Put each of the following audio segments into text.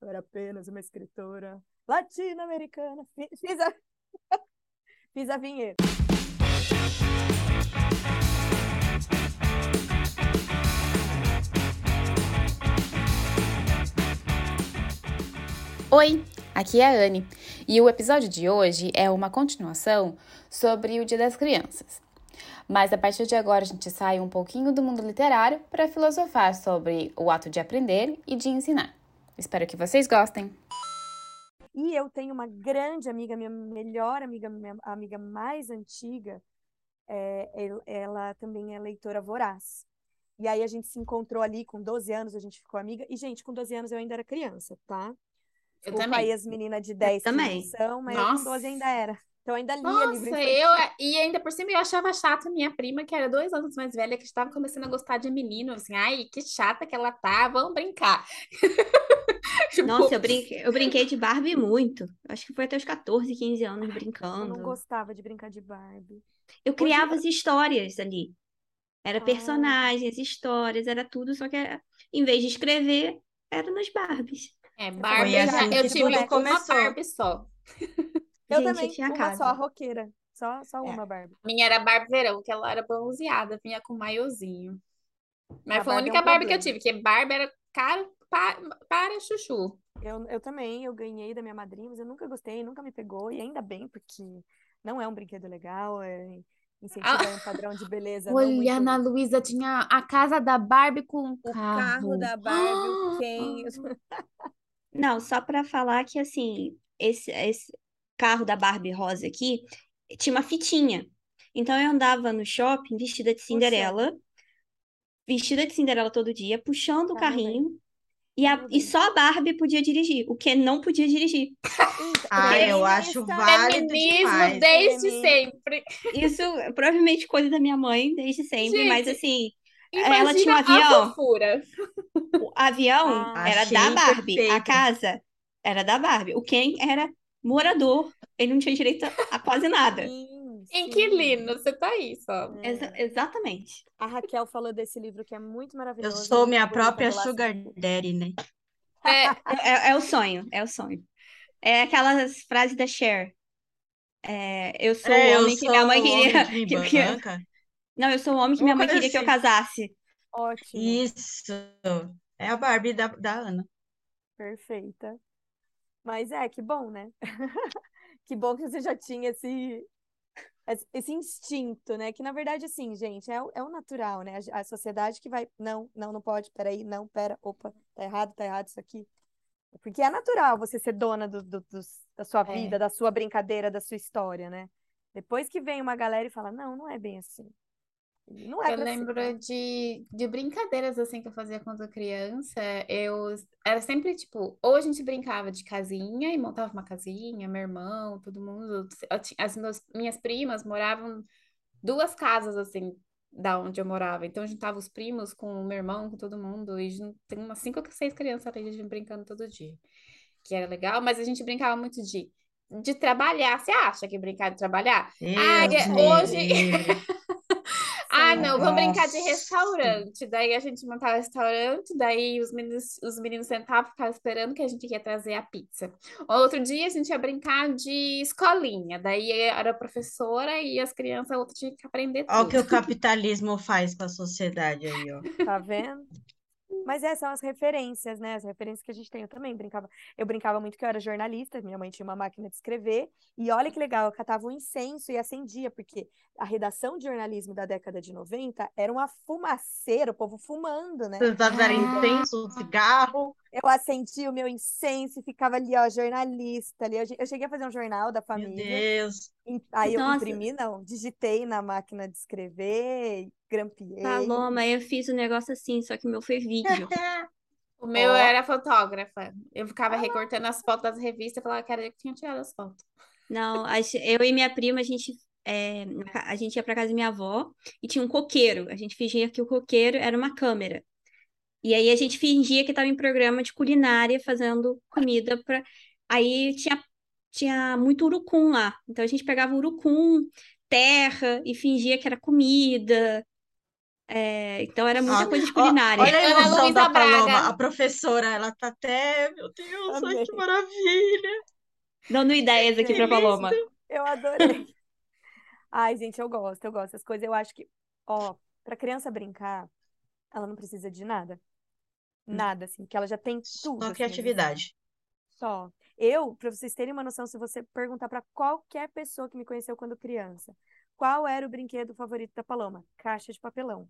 Eu era apenas uma escritora latino-americana. Fiz a... Fiz a vinheta. Oi, aqui é a Anne e o episódio de hoje é uma continuação sobre o Dia das Crianças. Mas a partir de agora a gente sai um pouquinho do mundo literário para filosofar sobre o ato de aprender e de ensinar. Espero que vocês gostem. E eu tenho uma grande amiga, minha melhor amiga, minha amiga mais antiga, é, ela também é leitora voraz. E aí a gente se encontrou ali com 12 anos, a gente ficou amiga. E, gente, com 12 anos eu ainda era criança, tá? Eu Desculpa também. aí as meninas de 10 Eu também. são, mas Nossa. eu com 12 ainda era. Então eu ainda lia livro Nossa, infantil. eu. E ainda por cima eu achava chata a minha prima, que era dois anos mais velha, que estava começando a gostar de menino. Assim, ai, que chata que ela tá, vamos brincar. Tipo, Nossa, eu brinquei, eu brinquei de Barbie muito. Acho que foi até os 14, 15 anos Eu não brincando. gostava de brincar de Barbie. Eu criava as histórias ali. Era Ah. personagens, histórias, era tudo, só que era- em vez de escrever, era nas Barbies. É, Barbie, assim eu que tive uma. Barbie só. Eu Gente, também, tinha uma casa. só, a roqueira. Só, só É. uma Barbie. A minha era Barbie Verão, que ela era bronzeada, vinha com maiozinho. Mas A foi a Barbie é única um Barbie que eu tive, que Barbie era caro pa- para chuchu. Eu, eu também, eu ganhei da minha madrinha, mas eu nunca gostei, nunca me pegou, e ainda bem, porque não é um brinquedo legal, é, incentiva Ah. um padrão de beleza Olha, muito... a Ana Luísa tinha a casa da Barbie com O carro. carro da Barbie, o Ken... Não, só pra falar que assim, esse, esse carro da Barbie rosa aqui tinha uma fitinha. Então eu andava no shopping vestida de Cinderela, vestida de Cinderela todo dia, puxando o Tá, carrinho, e, a- Meu e só a Barbie podia dirigir, o Ken não podia dirigir. Então, Ah, eu acho feminista, válido Feminismo demais. desde Feminista. sempre. Isso é provavelmente coisa da minha mãe desde sempre, mas Gente, assim, ela tinha um a avião. fofura. O avião Ah, era da Barbie, a perfeito. casa era da Barbie. O Ken era morador, ele não tinha direito a, quase nada. Sim, sim. Inquilino, você tá aí só. É. Exa- exatamente. A Raquel falou desse livro que é muito Eu maravilhoso. sou minha própria Laço sugar daddy, né? É, É, é o sonho, é o sonho. É aquelas frases da Cher. É, eu sou É, o eu homem que minha mãe queria. que que-. Não, eu sou o homem que minha mãe queria que eu assim. casasse. Ótimo, Isso. É a Barbie da, da Ana. perfeita. Mas é, que bom, né? Que bom que você já tinha esse, esse- instinto, né? Que na verdade, assim, gente, é, o- é o natural, né? A, a sociedade que vai, não, não, não pode, peraí, não, pera, opa, tá errado, tá errado isso aqui. Porque é natural você ser dona do, do- dos- da sua É. vida, da sua brincadeira, da sua história, né? Depois que vem uma galera e fala, não, não é bem assim. Não é Eu ser, lembro né? de, de brincadeiras assim que eu fazia quando criança. Eu era sempre tipo, ou a gente brincava de casinha e montava uma casinha, meu irmão, todo mundo. As meus- minhas primas moravam duas casas assim da onde eu morava. Então eu juntava os primos com o meu irmão, com todo mundo, e tem umas cinco ou seis crianças ali a gente brincando todo dia. Que era legal, mas a gente brincava muito de, de trabalhar. Você acha que brincar de trabalhar? Ah, Deus hoje-. Ah, não, vamos brincar de Nossa. restaurante. Daí a gente montava o restaurante, daí os meninos, os meninos sentavam, ficavam esperando que a gente ia trazer a pizza. Outro dia a gente ia brincar de escolinha, daí era a professora e as crianças, outro tinha que aprender Olha o que tudo. o capitalismo faz com a sociedade aí, ó. Tá vendo? Mas essas são as referências, né? As referências que a gente tem. Eu também brincava. Eu brincava muito que eu era jornalista, minha mãe tinha uma máquina de escrever. E olha que legal, eu catava um incenso e acendia, porque a redação de jornalismo da década de 90 era uma fumaceira, o povo fumando, né? Vocês era incenso, cigarro. Eu acendia o meu incenso e ficava ali, ó, jornalista ali. Eu, cheguei a fazer um jornal da Meu família. Deus. Im- Aí eu Nossa. imprimi, não, digitei na máquina de escrever, grampeei. Paloma, eu fiz um negócio assim, só que o meu foi vídeo. O meu Ó. era fotógrafa. Eu ficava recortando as fotos das revistas e falava que era eu que tinha tirado as fotos. Não, eu e minha prima, a gente, é, a gente ia pra casa da minha avó e tinha um coqueiro. A gente fingia que o coqueiro era uma câmera. E aí a gente fingia que estava em programa de culinária fazendo comida para. Aí tinha, tinha muito urucum lá. Então a gente pegava urucum, terra e fingia que era comida. É, então era muita Ó, coisa de ó, culinária. olha a Ana emoção Luísa da Paloma. Braga. A professora, ela tá até. Meu Deus, ai, que maravilha. Dando ideias aqui pra Gente, Paloma. Eu adorei. Ai, gente, eu gosto, eu gosto. As coisas, eu acho que, ó, pra criança brincar, ela não precisa de nada. Nada, assim, que ela já tem tudo, Só assim, criatividade. Só. Eu, pra vocês terem uma noção, se você perguntar pra qualquer pessoa que me conheceu quando criança, qual era o brinquedo favorito da Paloma? Caixa de papelão.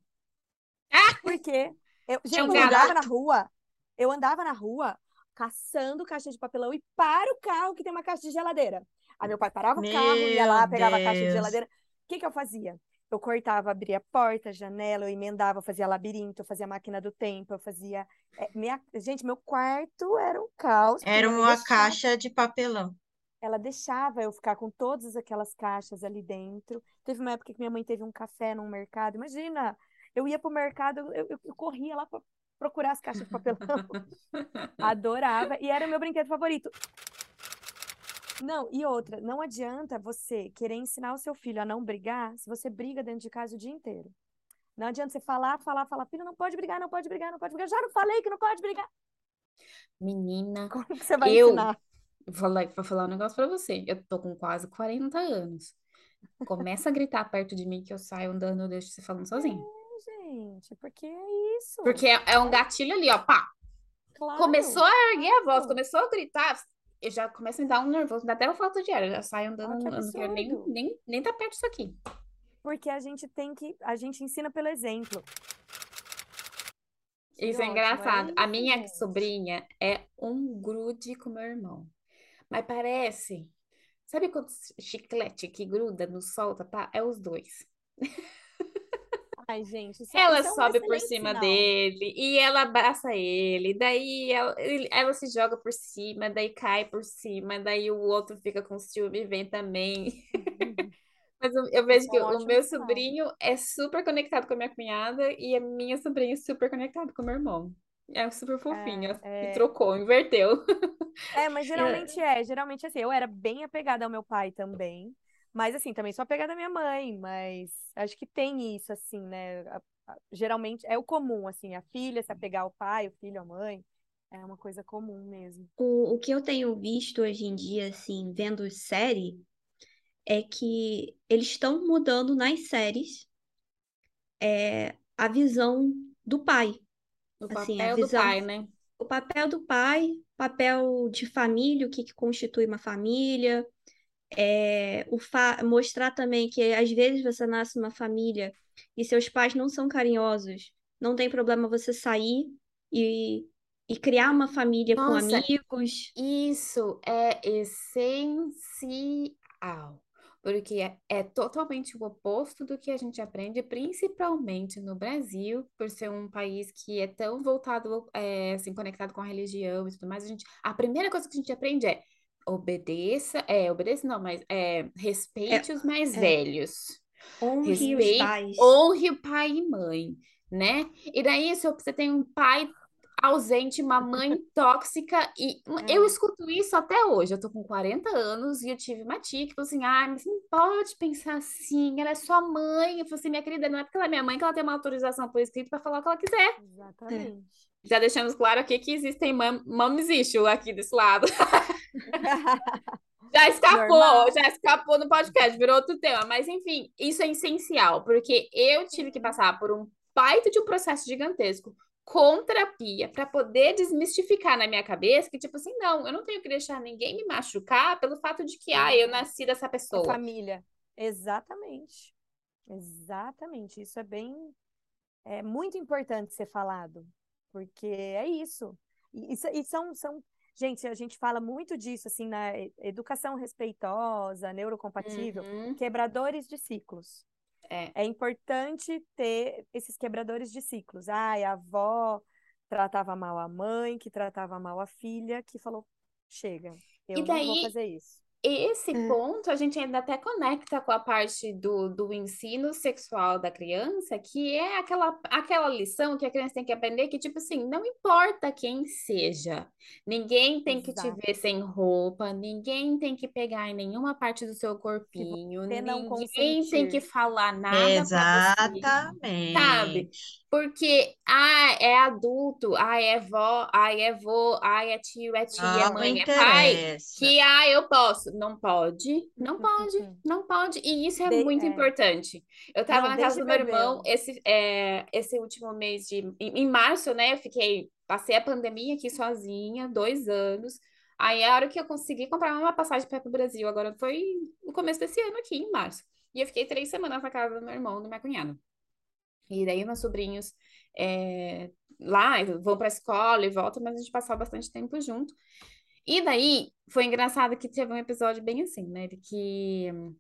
Porque eu, gente, eu andava na rua, eu andava na rua caçando caixa de papelão e para o carro que tem uma caixa de geladeira. Aí meu pai parava o carro, ia lá, Meu pegava a caixa de Deus. geladeira. O que que eu fazia? Eu cortava, abria a porta, a janela, eu emendava, eu fazia labirinto, eu fazia máquina do tempo, eu fazia. é, minha... Gente, meu quarto era um caos. Era uma deixava- caixa de papelão. ela deixava eu ficar com todas aquelas caixas ali dentro. Teve uma época que minha mãe teve um café num mercado. Imagina, eu ia pro mercado, eu, eu- eu corria lá para procurar as caixas de papelão. Adorava. E era o meu brinquedo favorito. Não, e outra, não adianta você querer ensinar o seu filho a não brigar se você briga dentro de casa o dia inteiro. Não adianta você falar, falar, falar, filho, não pode brigar, não pode brigar, não pode brigar. Já não falei que não pode brigar. Menina, Como que você vai eu ensinar? vou falar, vou falar um negócio pra você. Eu tô com quase 40 anos. Começa a gritar perto de mim que eu saio andando, eu deixo você falando sozinho. Gente, porque é isso. Porque é, é um gatilho ali, ó, pá. Claro. Começou a erguer a voz, claro. começou a gritar, eu já começo a me dar um nervoso, dá até uma falta de ar, eu já saio andando, Ah, não quero nem, nem, nem tá perto disso aqui. Porque a gente tem que. A gente ensina pelo exemplo. Isso é ótimo, engraçado. A minha sobrinha é um grude com meu irmão. Mas parece. Sabe quando chiclete que gruda, não solta, tá? É os dois. Ai, gente, isso, é- Ela isso é um sobe por cima sinal. dele e ela abraça ele, daí ela, ela se joga por cima, daí cai por cima, daí o outro fica com ciúme e vem também. Mas eu, eu vejo é que o meu sobrinho é super conectado com a minha cunhada e a minha sobrinha é super conectada com o meu irmão. É super fofinho. É, E é, trocou, inverteu. é, mas geralmente é, geralmente assim, eu era bem apegada ao meu pai também, mas assim, também sou apegada à minha mãe, mas acho que tem isso, assim, né? Geralmente é o comum, assim, a filha se apegar ao pai, o filho à mãe, é uma coisa comum mesmo. O, o que eu tenho visto hoje em dia, assim, vendo série, é que eles estão mudando nas séries é, a visão do pai. O Assim, a papel do visão, pai, né? o papel do pai, papel de família, o que, que constitui uma família, é, mostrar também que às vezes você nasce numa família e seus pais não são carinhosos, não tem problema você sair e, e criar uma família com Nossa, amigos. Isso é essencial, porque é, é totalmente o oposto do que a gente aprende, principalmente no Brasil, por ser um país que é tão voltado, é, assim, conectado com a religião e tudo mais. A gente, a primeira coisa que a gente aprende é obedeça, é, obedeça não, mas é, É, respeite os mais é, velhos. honre os Respeite, pais. honre o pai e mãe, né? E daí, se você tem um pai ausente, uma mãe tóxica, e eu É, escuto isso até hoje. Eu tô com 40 anos e eu tive uma tia que falou assim: ai, mas não pode pensar assim, ela é sua mãe. Eu falei assim: minha querida, não é porque ela é minha mãe que ela tem uma autorização por escrito para falar o que ela quiser. É. exatamente. Já deixamos claro aqui que existem mam, mami's issue aqui desse lado. Já escapou, Normal. já escapou no podcast, virou outro tema. Mas, enfim, isso é essencial, porque eu tive que passar por um baita de um processo gigantesco com terapia para poder desmistificar na minha cabeça que, tipo assim, não, eu não tenho que deixar ninguém me machucar pelo fato de que, ah, eu nasci dessa pessoa. família. Exatamente. Exatamente. Isso é bem, é muito importante ser falado, porque é isso. E, e, e são, são, gente, a gente fala muito disso, assim, na educação respeitosa, neurocompatível, Uhum, quebradores de ciclos. é. É importante ter esses quebradores de ciclos. Ai, a avó tratava mal a mãe, que tratava mal a filha, que falou, chega, eu não vou daí, fazer isso. Esse É. ponto a gente ainda até conecta com a parte do, do ensino sexual da criança, que é aquela, aquela lição que a criança tem que aprender que, tipo assim, não importa quem seja, ninguém tem que te Exato. ver sem roupa, ninguém tem que pegar em nenhuma parte do seu corpinho, ninguém tem que consentir. falar nada pra você. Sabe? Exatamente. Porque, ah, é adulto, ah, é vó, ah, é vô, ah, é tio, é tia, é Não mãe, é pai, que, ah, eu posso. Não pode, não pode, não pode. E isso é De- muito é. importante. Eu tava Não, na casa do meu irmão esse, é, esse último mês de... Em, em março, né, eu fiquei... Passei a pandemia aqui sozinha, dois anos. Aí, a hora que eu consegui comprar uma passagem para o Brasil, agora foi no começo desse ano aqui, em março. E eu fiquei três semanas na casa do meu irmão e da minha cunhada. E daí meus sobrinhos é, lá vão para a escola e voltam, mas a gente passava bastante tempo junto. E daí foi engraçado que teve um episódio bem assim, né? De que hum,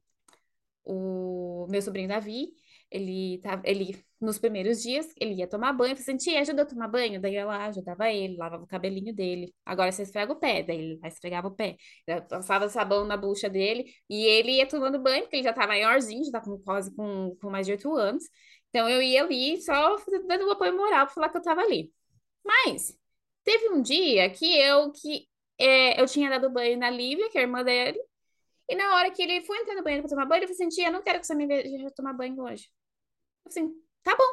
o meu sobrinho Davi, ele tava, ele nos primeiros dias, ele ia tomar banho, eu falei assim, tia, ajuda a tomar banho? Daí ela ajudava ele, lavava o cabelinho dele. Agora você esfrega o pé, daí ele esfregava o pé. Eu passava sabão na bucha dele e ele ia tomando banho, porque ele já tá maiorzinho, já tá com quase com, com mais de oito anos. Então eu ia ali só dando um apoio moral para falar que eu tava ali. Mas teve um dia que eu que é, eu tinha dado banho na Lívia, que é a irmã dele, e na hora que ele foi entrar no banheiro para tomar banho, ele falou assim: tia, eu não quero que você me veja tomar banho hoje. Eu falei assim, tá bom.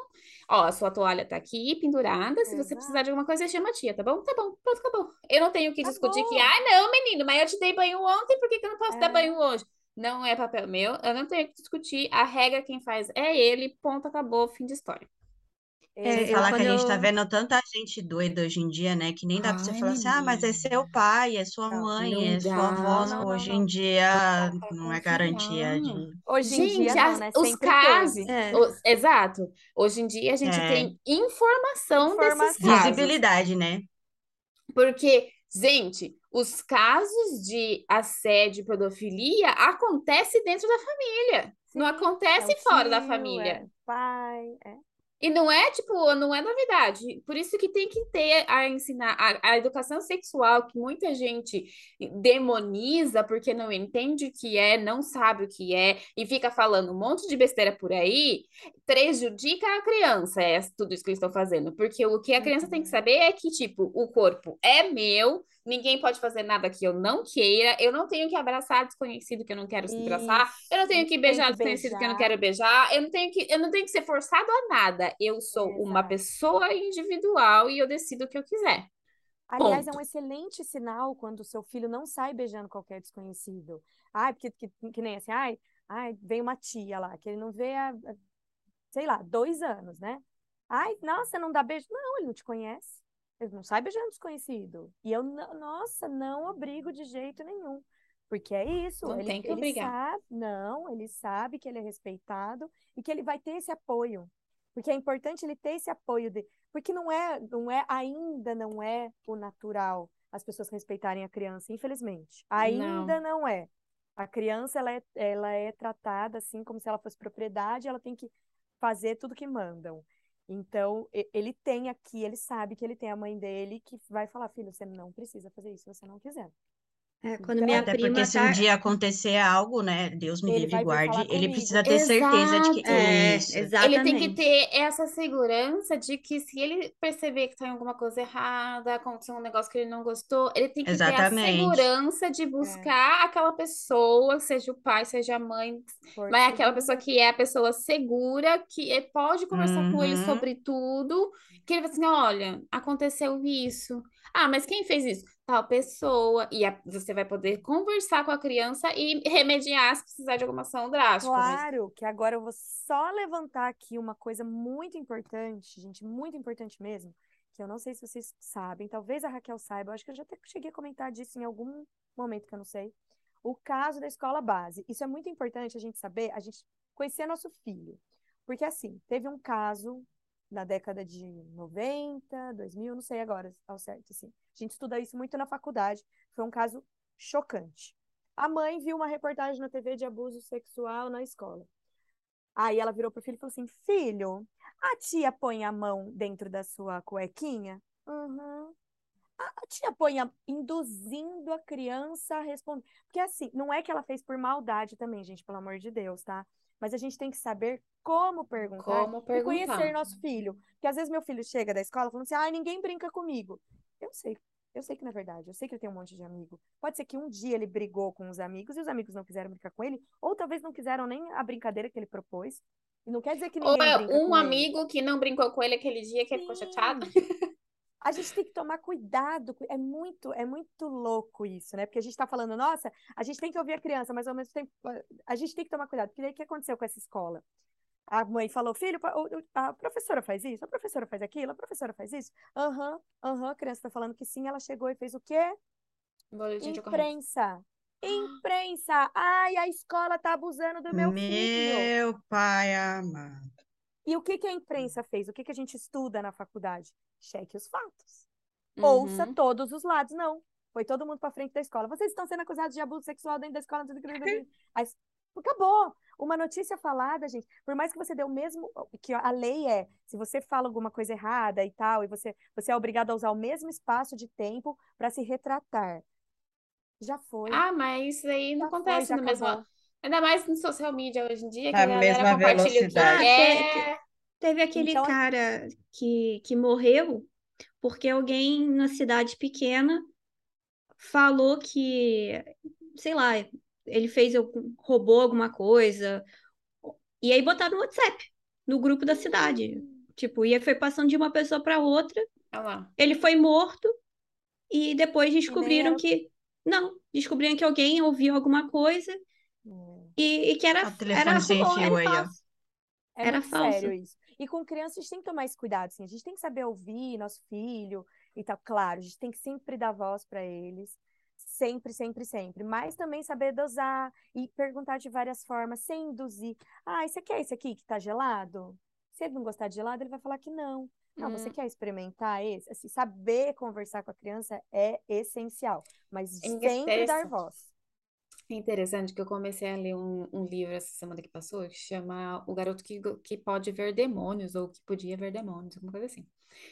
Ó, a sua toalha tá aqui pendurada. Se você precisar de alguma coisa, chama a tia, tá bom? Tá bom, pronto, acabou. Eu não tenho que Tá discutir que, bom. ah, não, menino, mas eu te dei banho ontem, por que que eu não posso dar É. banho hoje? Não é papel meu, eu não tenho que discutir. A regra quem faz é ele, ponto, acabou, fim de história. É, falar que a gente tá eu- vendo tanta gente doida hoje em dia, né? Que nem dá pra você Ai, falar assim, ah, mas é menina. seu pai, é sua Não, mãe, não é sua avó. Não, não, Hoje não. em dia Não não é garantia de. Hoje em Gente, dia não, as- né? os Sempre casos. É. os- exato. Hoje em dia a gente É. tem informação desses Informação. casos. Visibilidade, né? Porque, gente, os casos de assédio e pedofilia acontecem dentro da família. Não Sim, acontece é o fora da tio, família. é o pai, é. E não é, tipo, não é novidade. Por isso que tem que ter a ensinar a, a educação sexual, que muita gente demoniza porque não entende o que é, não sabe o que é, e fica falando um monte de besteira por aí, prejudica a criança, é tudo isso que eles estão fazendo. Porque o que a criança tem que Uhum. saber é que, tipo, o corpo é meu, ninguém pode fazer nada que eu não queira, eu não tenho que abraçar desconhecido que eu não quero se abraçar, eu não tenho que beijar que desconhecido que eu não beijar. quero beijar, eu não tenho que, eu não tenho que ser forçado a nada. Eu sou uma Exato. pessoa individual e eu decido o que eu quiser. Aliás, é um Ponto. excelente sinal quando o seu filho não sai beijando qualquer desconhecido. Ai, porque que, que nem assim, ai, ai, vem uma tia lá, que ele não vê há, há, sei lá, dois anos, né? Ai, nossa, não dá beijo. Não, ele não te conhece. Ele não sai beijando desconhecido. E eu, não- nossa, não obrigo de jeito nenhum. Porque é isso, Não ele, tem que ele obrigar. sabe, não, ele sabe que ele é respeitado e que ele vai ter esse apoio. Porque é importante ele ter esse apoio de, porque não é, não é, ainda não é o natural as pessoas respeitarem a criança, infelizmente. Ainda não é. A criança, ela é, ela é tratada assim como se ela fosse propriedade, ela tem que fazer tudo que mandam. Então, ele tem aqui, ele sabe que ele tem a mãe dele que vai falar, filho, você não precisa fazer isso se você não quiser. É, quando Então, minha Até prima porque se tá. um dia acontecer algo, né? Deus me livre e guarde, ele comigo. precisa ter certeza de que Exato. É, isso. Ele tem que exatamente. ter essa segurança de que se ele perceber que tem alguma coisa errada, aconteceu um negócio que ele não gostou, ele tem que ter a Exatamente. segurança de buscar aquela pessoa, seja o pai, seja a mãe, Porto mas aquela Seguro. pessoa que é a pessoa segura, que é- pode conversar com ele Uhum. sobre tudo, que ele vai assim, olha, aconteceu isso. Ah, mas quem fez isso? Tal pessoa. E a- você vai poder conversar com a criança e remediar se precisar de alguma ação drástica. mas- Claro que agora eu vou só levantar aqui uma coisa muito importante, gente, muito importante mesmo, que eu não sei se vocês sabem, talvez a Raquel saiba, eu acho que eu já até cheguei a comentar disso em algum momento que eu não sei. O caso da escola base. Isso é muito importante a gente saber, a gente conhecer nosso filho. Porque assim, teve um caso na década de 90, 2000, não sei agora ao certo, assim. A gente estuda isso muito na faculdade. Foi um caso chocante. A mãe viu uma reportagem na TV de abuso sexual na escola. Aí ela virou pro filho e falou assim: Filho, a tia põe a mão dentro da sua cuequinha? Uhum. a tia põe a- induzindo a criança a responder. Porque assim, não é que ela fez por maldade também, gente, pelo amor de Deus, tá? Mas a gente tem que saber como perguntar Como e perguntar. conhecer nosso filho. Porque às vezes meu filho chega da escola falando assim, ai, ninguém brinca comigo. Eu sei, eu sei que não é verdade, eu sei que ele tem um monte de amigo. Pode ser que um dia ele brigou com os amigos e os amigos não quiseram brincar com ele, ou talvez não quiseram nem a brincadeira que ele propôs. E não quer dizer que Ou ninguém é brinca um com ele. amigo que não brincou com ele aquele dia que ele ficou chateado. Sim. A gente tem que tomar cuidado. cu- É muito, é muito louco isso, né? Porque a gente tá falando, nossa, a gente tem que ouvir a criança, mas ao mesmo tempo a- a gente tem que tomar cuidado. Porque daí o que aconteceu com essa escola? A mãe falou, filho, a professora faz isso, a professora faz aquilo, a professora faz isso. Aham, aham, a criança tá falando que sim, ela chegou e fez o quê? Boletim de ocorrência. Imprensa. Imprensa. Ai, a escola tá abusando do meu filho. Meu pai amado. E o que que a imprensa fez? O que que a gente estuda na faculdade? Cheque os fatos. Ouça Uhum. todos os lados. Não. Foi todo mundo para frente da escola. Vocês estão sendo acusados de abuso sexual dentro da escola. Acabou. Uma notícia falada, gente. Por mais que você dê o mesmo. Que a lei é: se você fala alguma coisa errada e tal, e você, você é obrigado a usar o mesmo espaço de tempo para se retratar. Já foi. Ah, mas isso aí não já foi, acontece já no mesmo. acabou. Ainda mais no social media hoje em dia, que Na a galera mesma compartilha o que velocidade. Ah, quer. Teve aquele Então, cara que, que morreu porque alguém na cidade pequena falou que, sei lá, ele fez, roubou alguma coisa. E aí botaram no WhatsApp, no grupo da cidade. Tipo, e aí foi passando de uma pessoa para outra. Ele foi morto e depois descobriram que. Não, descobriram que alguém ouviu alguma coisa É. e, e que era, O era, sem era fio aí, ó. falso. É Era muito falso. sério isso. E com criança a gente tem que tomar esse cuidado, assim. A gente tem que saber ouvir nosso filho e tal. Claro, a gente tem que sempre dar voz para eles. Sempre, sempre, sempre. Mas também saber dosar e perguntar de várias formas, sem induzir. Ah, você quer esse aqui que tá gelado? Se ele não gostar de gelado, ele vai falar que não. Não, você Hum. quer experimentar esse? Assim, saber conversar com a criança é essencial, mas É sempre dar voz. É interessante que eu comecei a ler um, um livro essa semana que passou, que chama O Garoto que, que Pode Ver Demônios, ou que Podia Ver Demônios, alguma coisa assim.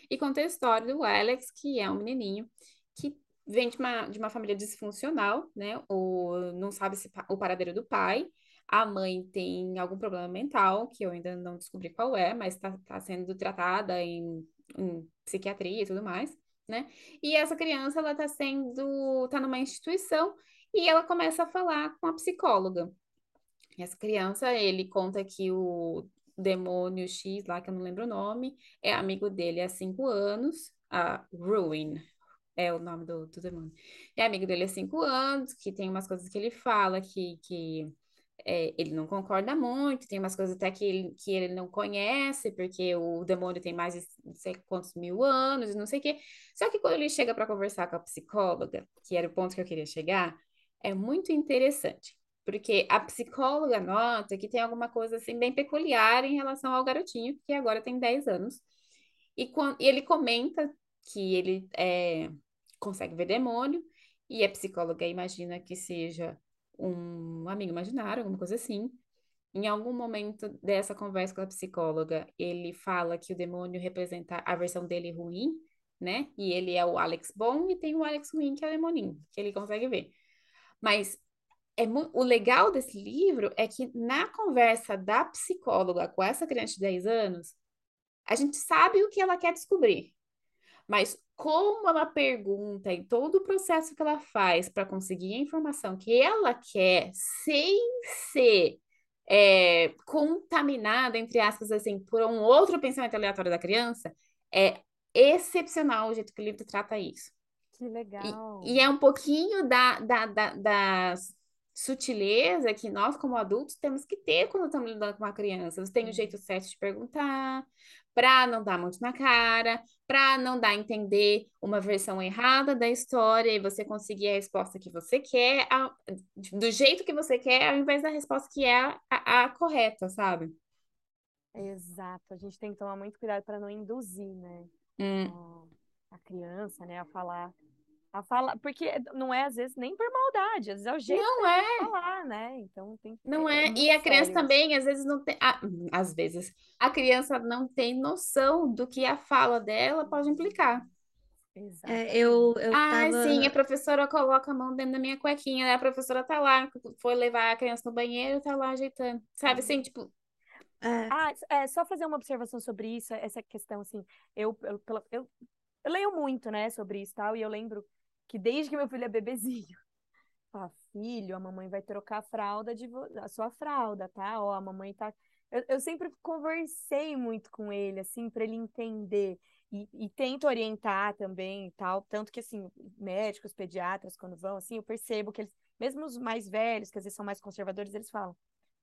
E conta a história do Alex, que é um menininho que vem de uma, de uma família disfuncional, né? O, não sabe se, o paradeiro do pai. A mãe tem algum problema mental, que eu ainda não descobri qual é, mas está tá sendo tratada em, em psiquiatria e tudo mais, né? E essa criança, ela tá sendo, tá numa instituição e ela começa a falar com a psicóloga. E essa criança, ele conta que o demônio X, lá que eu não lembro o nome, é amigo dele há cinco anos, a Ruin é o nome do, do demônio. É amigo dele há cinco anos, que tem umas coisas que ele fala que, que é, ele não concorda muito, tem umas coisas até que ele, que ele não conhece, porque o demônio tem mais de não sei quantos mil anos, não sei o quê. Só que quando ele chega para conversar com a psicóloga, que era o ponto que eu queria chegar, é muito interessante. Porque a psicóloga nota que tem alguma coisa assim bem peculiar em relação ao garotinho, que agora tem 10 anos. E, quan- e ele comenta que ele é, consegue ver demônio, e a psicóloga imagina que seja um amigo imaginário, alguma coisa assim. Em algum momento dessa conversa com a psicóloga, ele fala que o demônio representa a versão dele ruim, né? E ele é o Alex bom e tem o Alex ruim, que é o demoninho, que ele consegue ver. Mas é o legal desse livro é que na conversa da psicóloga com essa criança de 10 anos, a gente sabe o que ela quer descobrir. Mas como ela pergunta e todo o processo que ela faz para conseguir a informação que ela quer, sem ser é, contaminada, entre aspas, assim, por um outro pensamento aleatório da criança, é excepcional o jeito que o livro trata isso. Que legal. E, e é um pouquinho da, da, da, da sutileza que nós, como adultos, temos que ter quando estamos lidando com uma criança. Você tem o jeito certo de perguntar, para não dar muito na cara, para não dar a entender uma versão errada da história e você conseguir a resposta que você quer, a- do jeito que você quer, ao invés da resposta que é a, a- a correta, sabe? Exato, a gente tem que tomar muito cuidado para não induzir, né, Hum, a, a criança, né, a falar, a falar, porque não é às vezes nem por maldade, às vezes é o jeito não de é. falar, né? Então tem que Não é, é, e a criança isso. também, às vezes, não tem. ah, às vezes, a criança não tem noção do que a fala dela pode implicar. É, Exatamente. eu, eu Ah, tava. sim, a professora coloca a mão dentro da minha cuequinha, né? A professora tá lá, foi levar a criança no banheiro, tá lá ajeitando. Sabe assim, tipo, é, Ah, é, só fazer uma observação sobre isso, essa questão, assim, eu, eu, eu, eu leio muito, né, sobre isso e tal, e eu lembro que desde que meu filho é bebezinho, filho, a mamãe vai trocar a fralda de a sua fralda, tá? Ó, a mamãe tá. Eu, eu sempre conversei muito com ele, assim, para ele entender. E, e tento orientar também e tal. Tanto que, assim, médicos, pediatras, quando vão, assim, eu percebo que eles, mesmo os mais velhos, que às vezes são mais conservadores, eles falam,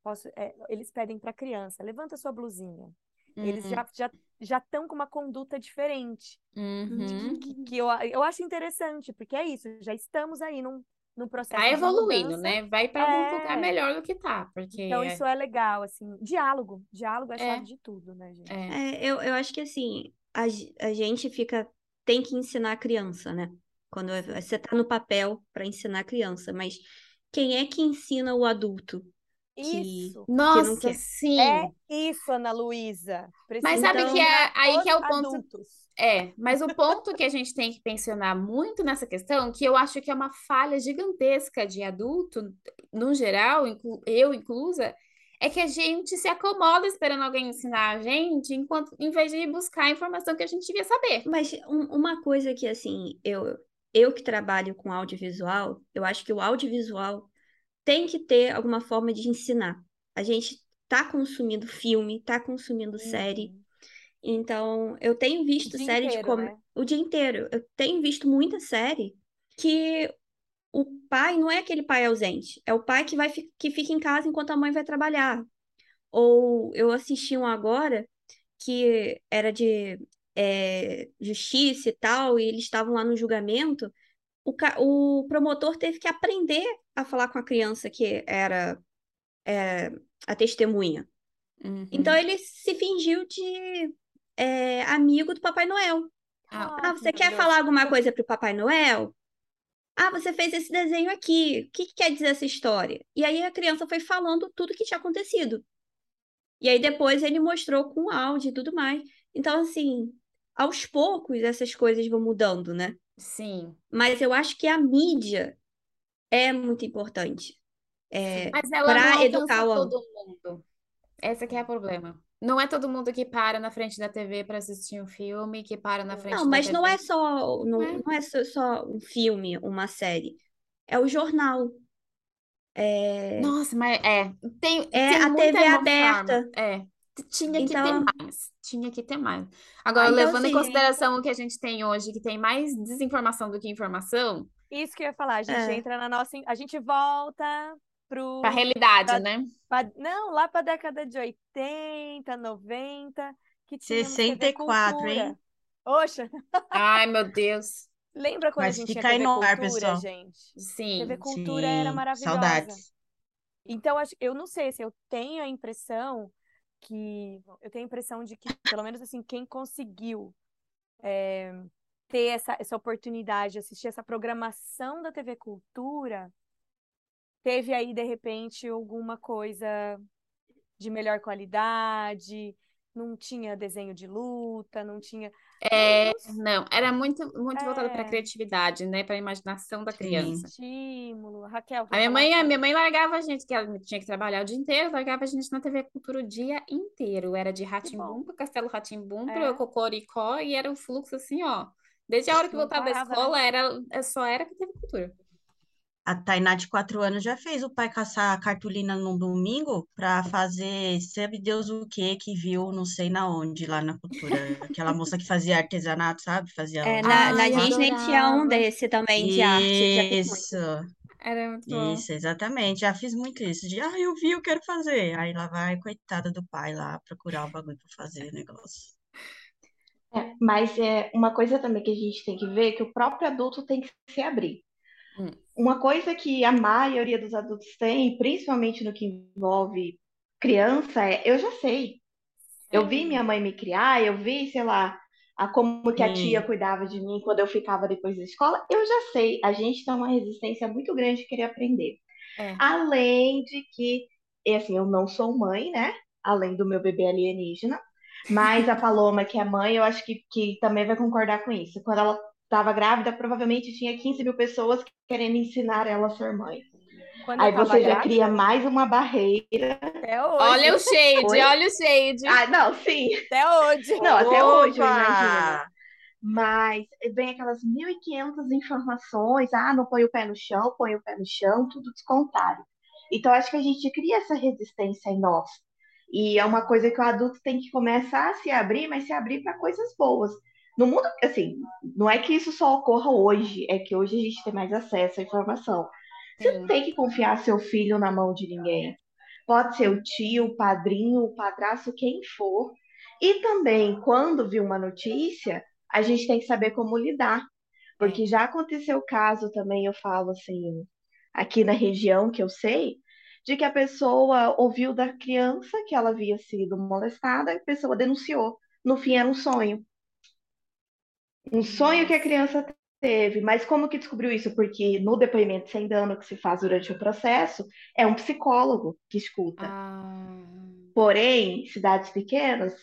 posso, é, eles pedem para a criança, levanta sua blusinha. Eles Uhum. já já já estão com uma conduta diferente uhum. que, que eu, eu acho interessante, porque é isso, já estamos aí num, num processo Tá evoluindo, mudança. né? Vai para algum lugar É. melhor do que tá, porque Então, isso é legal, assim. Diálogo. Diálogo é a É. chave de tudo, né, gente? é, é, eu, eu acho que assim, a, a gente fica. Tem que ensinar a criança, né? Quando você tá no papel para ensinar a criança, mas quem é que ensina o adulto Isso. que Nossa, quer? sim. É isso, Ana Luísa. Mas sabe que é aí que é o ponto. adultos. É, mas o ponto que a gente tem que pensionar muito nessa questão, que eu acho que é uma falha gigantesca de adulto, no geral, inclu- eu inclusa, é que a gente se acomoda esperando alguém ensinar a gente, enquanto, em vez de buscar a informação que a gente devia saber. Mas um- uma coisa que, assim, eu, eu que trabalho com audiovisual, eu acho que o audiovisual tem que ter alguma forma de ensinar. A gente tá consumindo filme, tá consumindo série, Uhum. então eu tenho visto dia série de inteiro, com... né? o dia inteiro. Eu tenho visto muita série que o pai não é aquele pai ausente, é o pai que vai fi- que fica em casa enquanto a mãe vai trabalhar. Ou eu assisti um agora que era de é, justiça e tal, e eles estavam lá no julgamento. O, o promotor teve que aprender a falar com a criança que era é, a testemunha. Então ele se fingiu de é, amigo do Papai Noel. Ah, Ah, você quer maravilhoso. falar alguma coisa para o Papai Noel? Ah, você fez esse desenho aqui. O que que quer dizer essa história? E aí a criança foi falando tudo que tinha acontecido. E aí depois ele mostrou com áudio e tudo mais. Então, assim, aos poucos essas coisas vão mudando, né? Sim. Mas eu acho que a mídia é muito importante. É, Mas ela não educar o todo mundo. Esse que é o problema. Não é todo mundo que para na frente da TV para assistir um filme, que para na frente Não, da mas não TV. é só, não, é. não é só, só um filme, uma série. É o jornal. É, Nossa, mas é, tem, É tem a TV aberta. forma. É, tinha que ter Então- mais. Tinha que ter mais. Agora, então, levando em assim, consideração o que a gente tem hoje, que tem mais desinformação do que informação, Isso que eu ia falar, a gente É. entra na nossa. A gente volta pro. pra realidade, Pra- né? pra- não, lá pra década de 80, 90, que TV 64, Cultura. hein? Oxa, Ai, meu Deus. lembra quando Mas a gente tinha fica aí TV no ar, Cultura, pessoal. gente? Sim. TV Cultura era Sim, maravilhosa. saudades. Então, acho- eu não sei se eu tenho a impressão que. Eu tenho a impressão de que, pelo menos assim, quem conseguiu é, ter essa, essa oportunidade de assistir essa programação da TV Cultura, teve aí, de repente, alguma coisa de melhor qualidade, não tinha desenho de luta, não tinha. É, não- era muito, muito voltado para É. criatividade, né? Para a imaginação da criança. estímulo. Raquel, A minha mãe, a minha mãe largava a gente, que ela tinha que trabalhar o dia inteiro, largava a gente na TV Cultura o dia inteiro. Era de Rá-Tim-Bum para Castelo Rá-Tim-Bum, É. para Cocoricó, e era um fluxo assim, ó. Desde a hora que voltava da né? escola, era, é, só era TV Cultura. A Tainá de quatro anos já fez o pai caçar a cartolina num domingo para fazer sabe Deus o que que viu não sei na onde lá na cultura. Aquela moça que fazia artesanato, sabe? Fazia é, na, na Ai, Disney tinha um desse também de arte. Isso, Era muito bom. isso, exatamente. Já fiz muito isso. De, ah, eu vi, eu quero fazer. Aí lá vai, coitada do pai lá procurar o bagulho para fazer o negócio. É, mas é uma coisa também que a gente tem que ver é que o próprio adulto tem que se abrir. Hum. Uma coisa que a maioria dos adultos tem, principalmente no que envolve criança, é eu já sei. Eu vi minha mãe me criar, eu vi, sei lá, a como que a tia cuidava de mim quando eu ficava depois da escola. Eu já sei. A gente tem uma resistência muito grande de querer aprender. É. Além de que, e assim, eu não sou mãe, né? Além do meu bebê alienígena. Mas a Paloma, que é mãe, eu acho que, que também vai concordar com isso. Quando ela estava grávida, provavelmente tinha 15 mil pessoas querendo ensinar ela a ser mãe. Quando Aí você já grávida, cria mais uma barreira. até hoje. Olha o shade, Oi? olha o shade. Ah, não, sim. Até hoje. Não, até hoje imagino. Mas vem aquelas 1.500 informações, ah, não põe o pé no chão, põe o pé no chão, tudo descontrário. Então, acho que a gente cria essa resistência em nós. E é uma coisa que o adulto tem que começar a se abrir, mas se abrir para coisas boas. No mundo, assim, não é que isso só ocorra hoje, é que hoje a gente tem mais acesso à informação. Você não tem que confiar seu filho na mão de ninguém. Pode ser o tio, o padrinho, o padrasto, quem for. E também, quando vir uma notícia, a gente tem que saber como lidar. Porque já aconteceu o caso também, eu falo assim, aqui na região que eu sei, de que a pessoa ouviu da criança que ela havia sido molestada, a pessoa denunciou. No fim, era um sonho. Um sonho que a criança teve. Mas como que descobriu isso? Porque no depoimento sem dano que se faz durante o processo, é um psicólogo que escuta. Ah, Porém, cidades pequenas,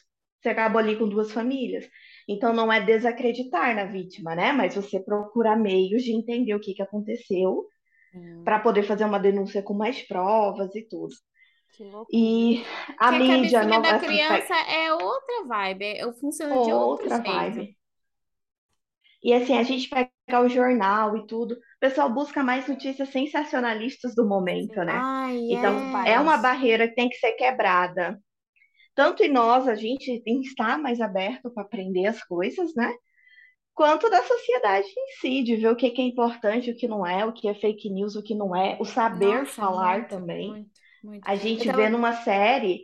você acaba ali com duas famílias. Então, não é desacreditar na vítima, né? Mas você procurar meios de entender o que que aconteceu sim. para poder fazer uma denúncia com mais provas e tudo. E a Porque a mídia cabecinha não da criança é outra vibe, é- funciona de outro outra jeito. E assim, a gente pega o jornal e tudo, o pessoal busca mais notícias sensacionalistas do momento, né? Então, é. é uma barreira que tem que ser quebrada. Tanto em nós, a gente tem que estar mais aberto para aprender as coisas, né? Quanto da sociedade em si, de ver o que é importante, o que não é, o que é fake news, o que não é, o saber Nossa, falar muito, também. muito, muito. A Eu gente tava- vê numa série,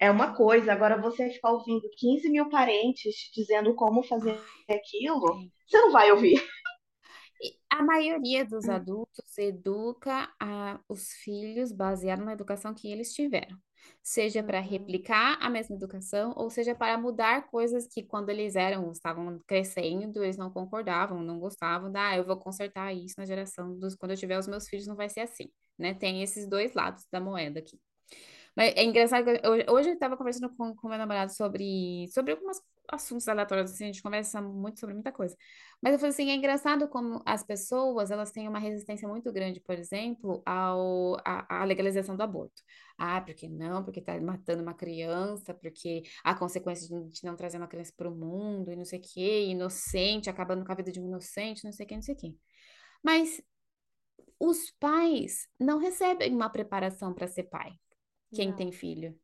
é uma coisa, agora você ficar ouvindo 15 mil parentes te dizendo como fazer aquilo, você não vai ouvir. A maioria dos adultos educa a- os filhos baseado na educação que eles tiveram. Seja para Uhum. replicar a mesma educação, ou seja para mudar coisas que quando eles eram, estavam crescendo, eles não concordavam, não gostavam, da, ah, eu vou consertar isso na geração dos, quando eu tiver os meus filhos não vai ser assim, né? Tem esses dois lados da moeda aqui. Mas é engraçado que eu- hoje eu estava conversando com, meu namorado sobre, sobre alguns assuntos aleatórios, assim, a gente conversa muito sobre muita coisa. Mas eu falei assim, é engraçado como as pessoas, elas têm uma resistência muito grande, por exemplo, ao, à, legalização do aborto. Ah, porque não? Porque tá matando uma criança, porque a consequência de de não trazer uma criança para o mundo, e não sei o quê, inocente, acabando com a vida de um inocente, não sei o quê, não sei o quê. Mas os pais não recebem uma preparação para ser pai, quem Não. tem filho.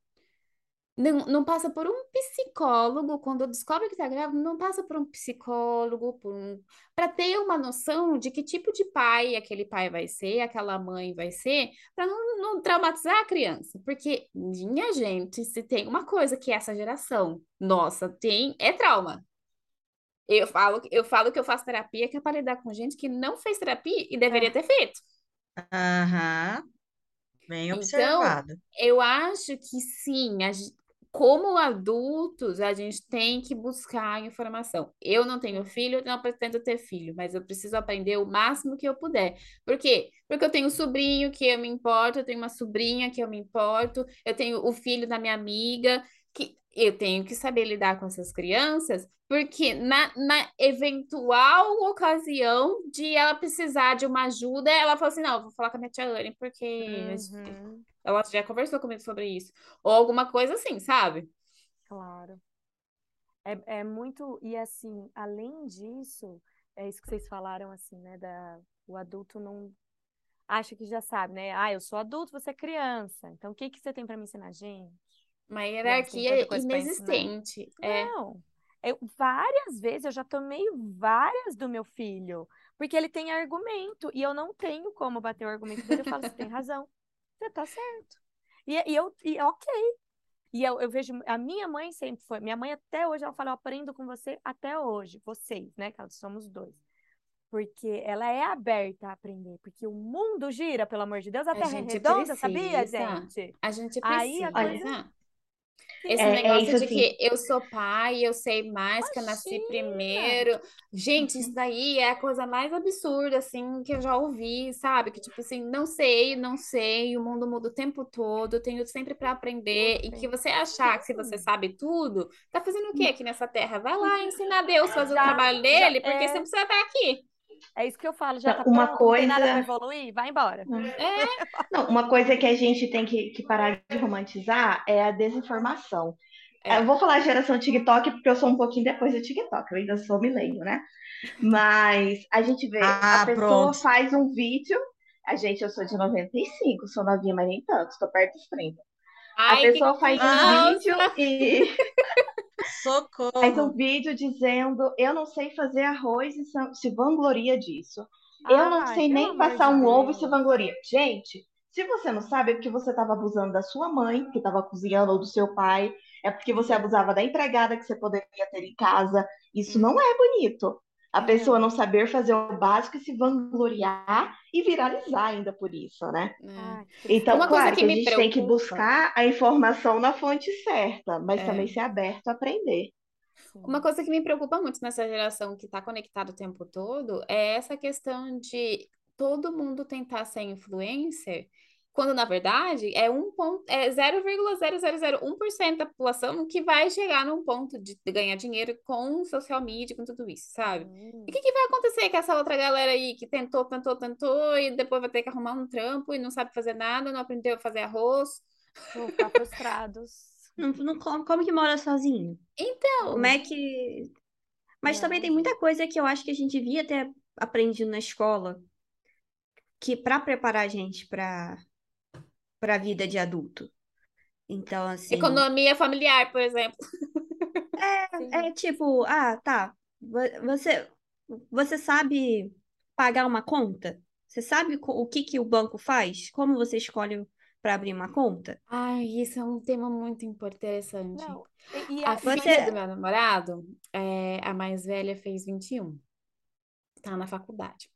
Não, não passa por um psicólogo, quando descobre que está grávida, não passa por um psicólogo, por um, para ter uma noção de que tipo de pai aquele pai vai ser, aquela mãe vai ser, para não, não traumatizar a criança. Porque, minha gente, se tem uma coisa que essa geração nossa tem, é trauma. Eu falo, eu falo que eu faço terapia que é para lidar com gente que não fez terapia e deveria É. ter feito. Aham, bem Então, observado. eu acho que sim, a gen- como adultos, a gente tem que buscar informação. Eu não tenho filho, não pretendo ter filho, mas eu preciso aprender o máximo que eu puder. Por quê? Porque eu tenho um sobrinho que eu me importo, eu tenho uma sobrinha que eu me importo, eu tenho o filho da minha amiga, eu tenho que saber lidar com essas crianças, porque na, na eventual ocasião de ela precisar de uma ajuda, ela fala assim: não, eu vou falar com a minha tia Anne, porque Uhum, ela já conversou comigo sobre isso. Ou alguma coisa assim, sabe? claro. É, é muito. E assim, além disso, é isso que vocês falaram, assim, né? Da, o adulto não acha que já sabe, né? Ah, eu sou adulto, você é criança. Então, o que que você tem para me ensinar, gente? Uma hierarquia inexistente. É. Não. Eu, várias vezes eu já tomei várias do meu filho, porque ele tem argumento e eu não tenho como bater o argumento dele. Eu falo, você tem razão, você tá certo. E, e eu, e ok. E eu, eu vejo, a minha mãe sempre foi, minha mãe até hoje, ela fala, eu aprendo com você até hoje, vocês, né, que nós somos dois. Porque ela é aberta a aprender, porque o mundo gira, pelo amor de Deus, a A terra é redonda, sabia, precisa. gente? A gente Aí precisa. a coisa-? Esse É, é negócio isso de assim. que eu sou pai, eu sei mais, que eu nasci primeiro. Gente, isso daí é a coisa mais absurda, assim, que eu já ouvi, sabe? Que, tipo assim, não sei, não sei, o mundo muda o tempo todo, eu tenho sempre para aprender. E que você achar que se você sabe tudo, tá fazendo o quê aqui nessa terra? Vai lá ensinar a Deus a fazer o trabalho dele, porque é. você não precisa estar aqui. É isso que eu falo, já Não, tá uma pronto, não tem nada coisa- pra evoluir, vai embora. Não, uma coisa que a gente tem que, que parar de romantizar é a desinformação. É. Eu vou falar geração TikTok porque eu sou um pouquinho depois do TikTok, eu ainda sou milênio, né? Mas a gente vê, Ah, a pessoa pronto. faz um vídeo, a gente, eu sou de 95, sou novinha, mas nem tanto, estou perto dos 30. A Ai, que pessoa faz um vídeo e Socorro. faz um vídeo dizendo, eu não sei fazer arroz e se- vangloria disso. Eu não sei nem passar um ovo e se vangloria. Gente, se você não sabe, é porque você estava abusando da sua mãe, que estava cozinhando, ou do seu pai. É porque você abusava da empregada que você poderia ter em casa. Isso não é bonito. A Não. pessoa não saber fazer o básico e se vangloriar e viralizar ainda por isso, né? É. Então, Uma claro que que a gente tem que preocupa- buscar a informação na fonte certa, mas É. também ser aberto a aprender. Uma coisa que me preocupa muito nessa geração que está conectada o tempo todo é essa questão de todo mundo tentar ser influencer, quando na verdade é um ponto, é 0,0001% da população que vai chegar num ponto de ganhar dinheiro com social media, com tudo isso, sabe? Hum. E o que, que vai acontecer com essa outra galera aí que tentou, tentou, tentou e depois vai ter que arrumar um trampo e não sabe fazer nada, não aprendeu a fazer arroz? Vão ficar frustrados. Não, não, como, como que mora sozinho? Então, Como é que. Mas também Não, tem muita coisa que eu acho que a gente devia ter aprendido na escola, que para preparar a gente para para a vida de adulto. Então, assim, economia familiar, por exemplo. Sim. é tipo, ah, tá. vo- Você você sabe pagar uma conta? Você sabe o que que o banco faz? Como você escolhe para abrir uma conta? Ai, isso é um tema muito interessante. Não. E, e A a- Você- filha do meu namorado, é, a mais velha, fez 21. Tá na faculdade.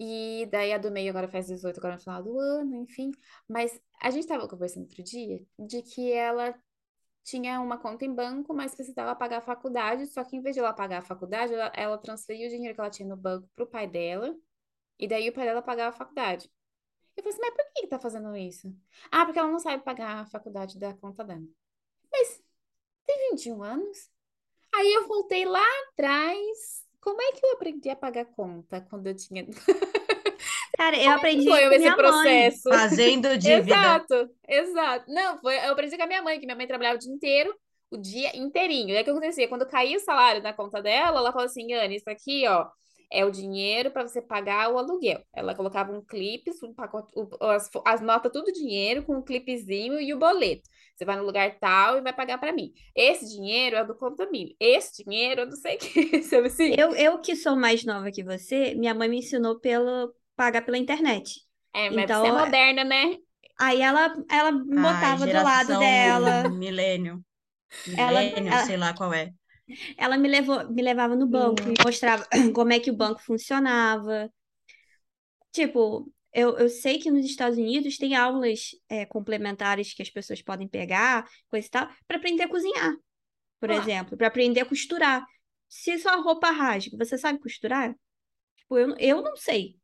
E daí a do meio agora faz 18, agora no final do ano, enfim. Mas a gente tava conversando outro dia de que ela tinha uma conta em banco, mas precisava pagar a faculdade. Só que em vez de ela pagar a faculdade, ela, ela transferiu o dinheiro que ela tinha no banco pro pai dela. E daí o pai dela pagava a faculdade. Eu falei assim, mas por que que tá fazendo isso? Ah, porque ela não sabe pagar a faculdade da conta dela. Mas tem 21 anos? Aí eu voltei lá atrás. Como é que eu aprendi a pagar conta quando eu tinha. Cara, eu aprendi Foi com esse minha mãe. processo. Fazendo dívida. Exato, exato. Não, foi, eu aprendi com a minha mãe, que minha mãe trabalhava o dia inteiro, o dia inteirinho. E aí o que acontecia? Quando caía o salário na conta dela, ela falou assim: Anne, isso aqui, ó, é o dinheiro para você pagar o aluguel. Ela colocava um clipe, um pacote, o- as, as notas, tudo dinheiro, com um clipezinho e o boleto. Você vai no lugar tal e vai pagar para mim. Esse dinheiro é do condomínio. Esse dinheiro eu não sei o que. Sabe assim? Eu, eu que sou mais nova que você, minha mãe me ensinou pelo pagar pela internet. É, mas Então, você é é- moderna, né? Aí ela, ela me Ai, botava do lado dela. Milênio. Ela- Milênio, ela- sei lá qual é. Ela me levou, me levava no banco, me mostrava como é que o banco funcionava. Tipo, eu, eu sei que nos Estados Unidos tem aulas é, complementares que as pessoas podem pegar, coisa e tal, para aprender a cozinhar, por Ah. exemplo, para aprender a costurar. Se sua roupa rasga, você sabe costurar? Tipo, eu, eu não sei.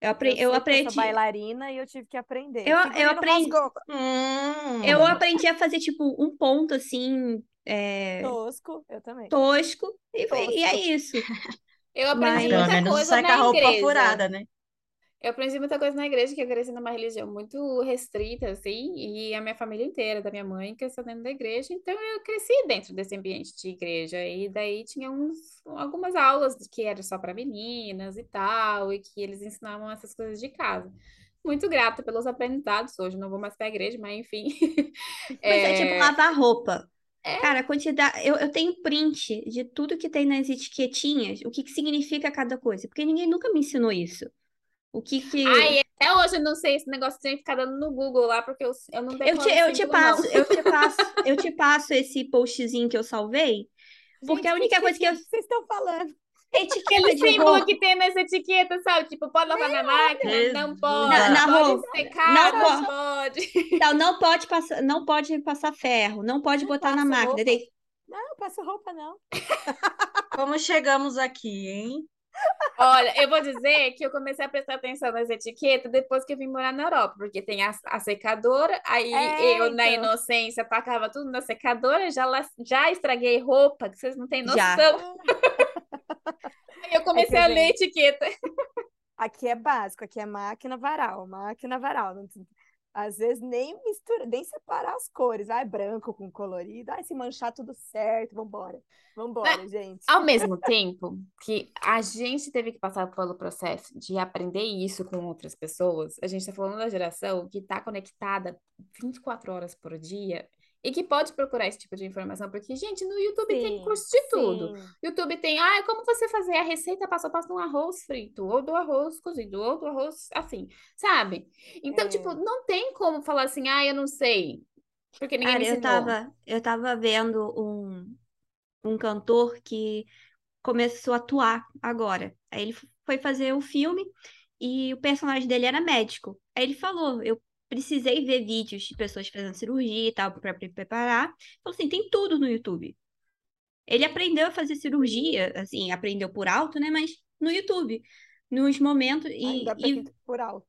Eu, apre, eu eu que eu aprendi. sou bailarina e eu tive que aprender. Eu- eu aprendi- rasgou. Hum. Eu aprendi a fazer, tipo, um ponto assim, é, Tosco, eu também. tosco, e, Tosco. e é isso. Eu aprendi Mas- muita coisa sai com a na roupa igreja. furada, né? Eu aprendi muita coisa na igreja, que eu cresci numa religião muito restrita, assim, e a minha família inteira, da minha mãe, cresceu dentro da igreja, então eu cresci dentro desse ambiente de igreja, e daí tinha uns, algumas aulas que era só para meninas e tal, e que eles ensinavam essas coisas de casa. Muito grata pelos aprendizados, hoje não vou mais para a igreja, mas enfim. Mas é, tipo É, lavar roupa. Cara, a quantidade. Eu, eu tenho print de tudo que tem nas etiquetinhas, o que, que significa cada coisa, porque ninguém nunca me ensinou isso. O que que. Ai, até hoje eu não sei esse negócio tem que ficar dando no Google lá, porque eu, eu não eu decoro te, eu te passo, não. eu te passo, eu te passo esse postzinho que eu salvei, porque a Gente, única que coisa que eu. que vocês estão falando? Etiqueta Aquele de símbolo roupa. que tem nessa etiqueta, sabe? Tipo, pode lavar na máquina? Não Jesus. pode. Na- na pode roupa. secar? Não Não, pode. pode. Então, não pode passar, não pode passar ferro, não pode Não botar na máquina. roupa. Não, não passo roupa, não. Como chegamos aqui, hein? Olha, eu vou dizer que eu comecei a prestar atenção nas etiquetas depois que eu vim morar na Europa, porque tem a, a secadora, aí É, eu, na então. inocência, tacava tudo na secadora, já, já estraguei roupa, que vocês não têm noção. Aí eu comecei a vê. ler etiqueta. Aqui é básico, aqui é máquina varal, máquina varal. Não- Às vezes nem mistura, nem separar as cores. Ai, branco com colorido. Ai, se manchar tudo certo. Vambora. Vambora, gente. Ao mesmo tempo que a gente teve que passar pelo processo de aprender isso com outras pessoas, a gente está falando da geração que está conectada 24 horas por dia e que pode procurar esse tipo de informação, porque, gente, no YouTube tem Sim, curso de tudo. sim. YouTube tem, ah, como você fazer a receita passo a passo de um arroz frito, ou do arroz cozido, ou do arroz assim, sabe? Então, É. tipo, não tem como falar assim, ah, eu não sei, porque ninguém Cara, me eu ensinou. tava, eu tava vendo um, um cantor que começou a atuar agora. Aí ele foi fazer o filme e o personagem dele era médico. Aí ele falou, eu precisei ver vídeos de pessoas fazendo cirurgia e tal para me preparar. Falou assim, tem tudo no YouTube. Ele aprendeu a fazer cirurgia, assim, aprendeu por alto, né? Mas no YouTube, nos momentos e, Ainda e por alto.